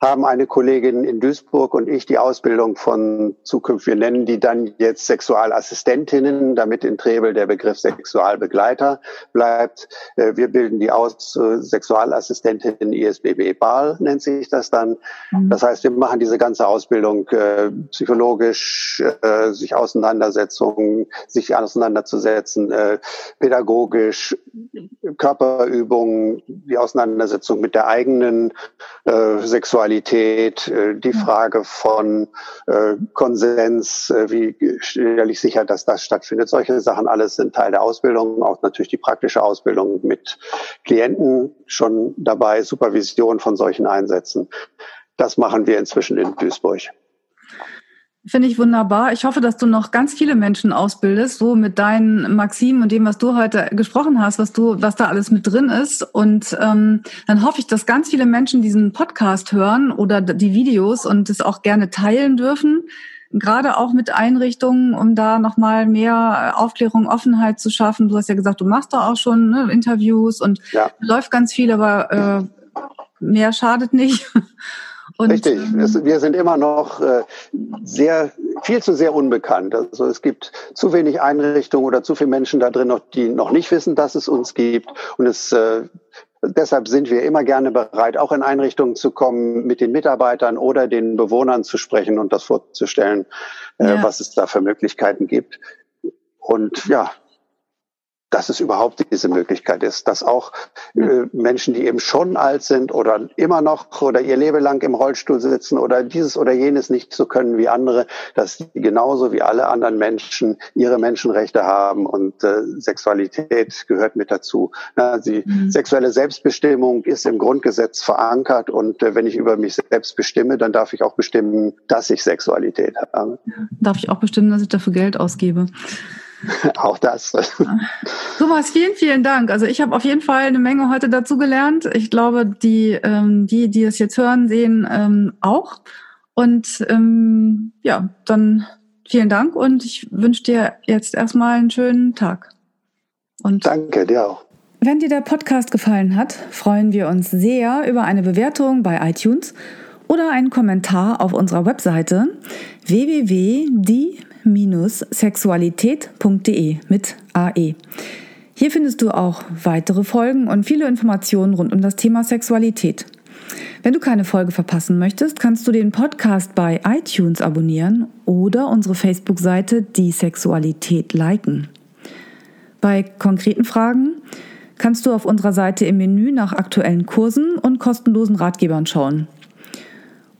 haben eine Kollegin in Duisburg und ich die Ausbildung von Zukunft, wir nennen die dann jetzt Sexualassistentinnen, damit in Trebel der Begriff Sexualbegleiter bleibt. Äh, wir bilden die aus, Sexualassistentin ISBB BAL nennt sich das dann. Mhm. Das heißt, wir machen diese ganze Ausbildung äh, psychologisch, äh, sich Auseinandersetzungen, sich auseinanderzusetzen, äh, pädagogisch, Körperübungen, die Auseinandersetzung mit der eigenen äh, Sexualität Sexualität, äh, die Frage von äh, Konsens, äh, wie stelle ich sicher, dass das stattfindet. Solche Sachen alles sind Teil der Ausbildung, auch natürlich die praktische Ausbildung mit Klienten schon dabei, Supervision von solchen Einsätzen. Das machen wir inzwischen in Duisburg. Finde ich wunderbar. Ich hoffe, dass du noch ganz viele Menschen ausbildest, so mit deinen Maximen und dem, was du heute gesprochen hast, was du, was da alles mit drin ist. Und ähm, dann hoffe ich, dass ganz viele Menschen diesen Podcast hören oder die Videos und es auch gerne teilen dürfen. Gerade auch mit Einrichtungen, um da nochmal mehr Aufklärung, Offenheit zu schaffen. Du hast ja gesagt, du machst da auch schon ne, Interviews und ja. läuft ganz viel, aber äh, mehr schadet nicht. <laughs> Und, Richtig. Ähm, wir sind immer noch äh, sehr, viel zu sehr unbekannt. Also es gibt zu wenig Einrichtungen oder zu viele Menschen da drin, noch, die noch nicht wissen, dass es uns gibt. Und es, äh, deshalb sind wir immer gerne bereit, auch in Einrichtungen zu kommen, mit den Mitarbeitern oder den Bewohnern zu sprechen und das vorzustellen, äh, ja. was es da für Möglichkeiten gibt. Und ja, dass es überhaupt diese Möglichkeit ist, dass auch äh, Menschen, die eben schon alt sind oder immer noch oder ihr Leben lang im Rollstuhl sitzen oder dieses oder jenes nicht so können wie andere, dass die genauso wie alle anderen Menschen ihre Menschenrechte haben und äh, Sexualität gehört mit dazu. Na, die mhm. sexuelle Selbstbestimmung ist im Grundgesetz verankert und äh, wenn ich über mich selbst bestimme, dann darf ich auch bestimmen, dass ich Sexualität habe. Darf ich auch bestimmen, dass ich dafür Geld ausgebe? <laughs> Auch das. <laughs> Thomas, vielen, vielen Dank. Also ich habe auf jeden Fall eine Menge heute dazu gelernt. Ich glaube, die, ähm, die, die es jetzt hören, sehen ähm, auch. Und ähm, ja, dann vielen Dank und ich wünsche dir jetzt erstmal einen schönen Tag. Und Danke, dir auch. Wenn dir der Podcast gefallen hat, freuen wir uns sehr über eine Bewertung bei iTunes oder einen Kommentar auf unserer Webseite www.die-sexualität.de mit AE. Hier findest du auch weitere Folgen und viele Informationen rund um das Thema Sexualität. Wenn du keine Folge verpassen möchtest, kannst du den Podcast bei iTunes abonnieren oder unsere Facebook-Seite Die Sexualität liken. Bei konkreten Fragen kannst du auf unserer Seite im Menü nach aktuellen Kursen und kostenlosen Ratgebern schauen.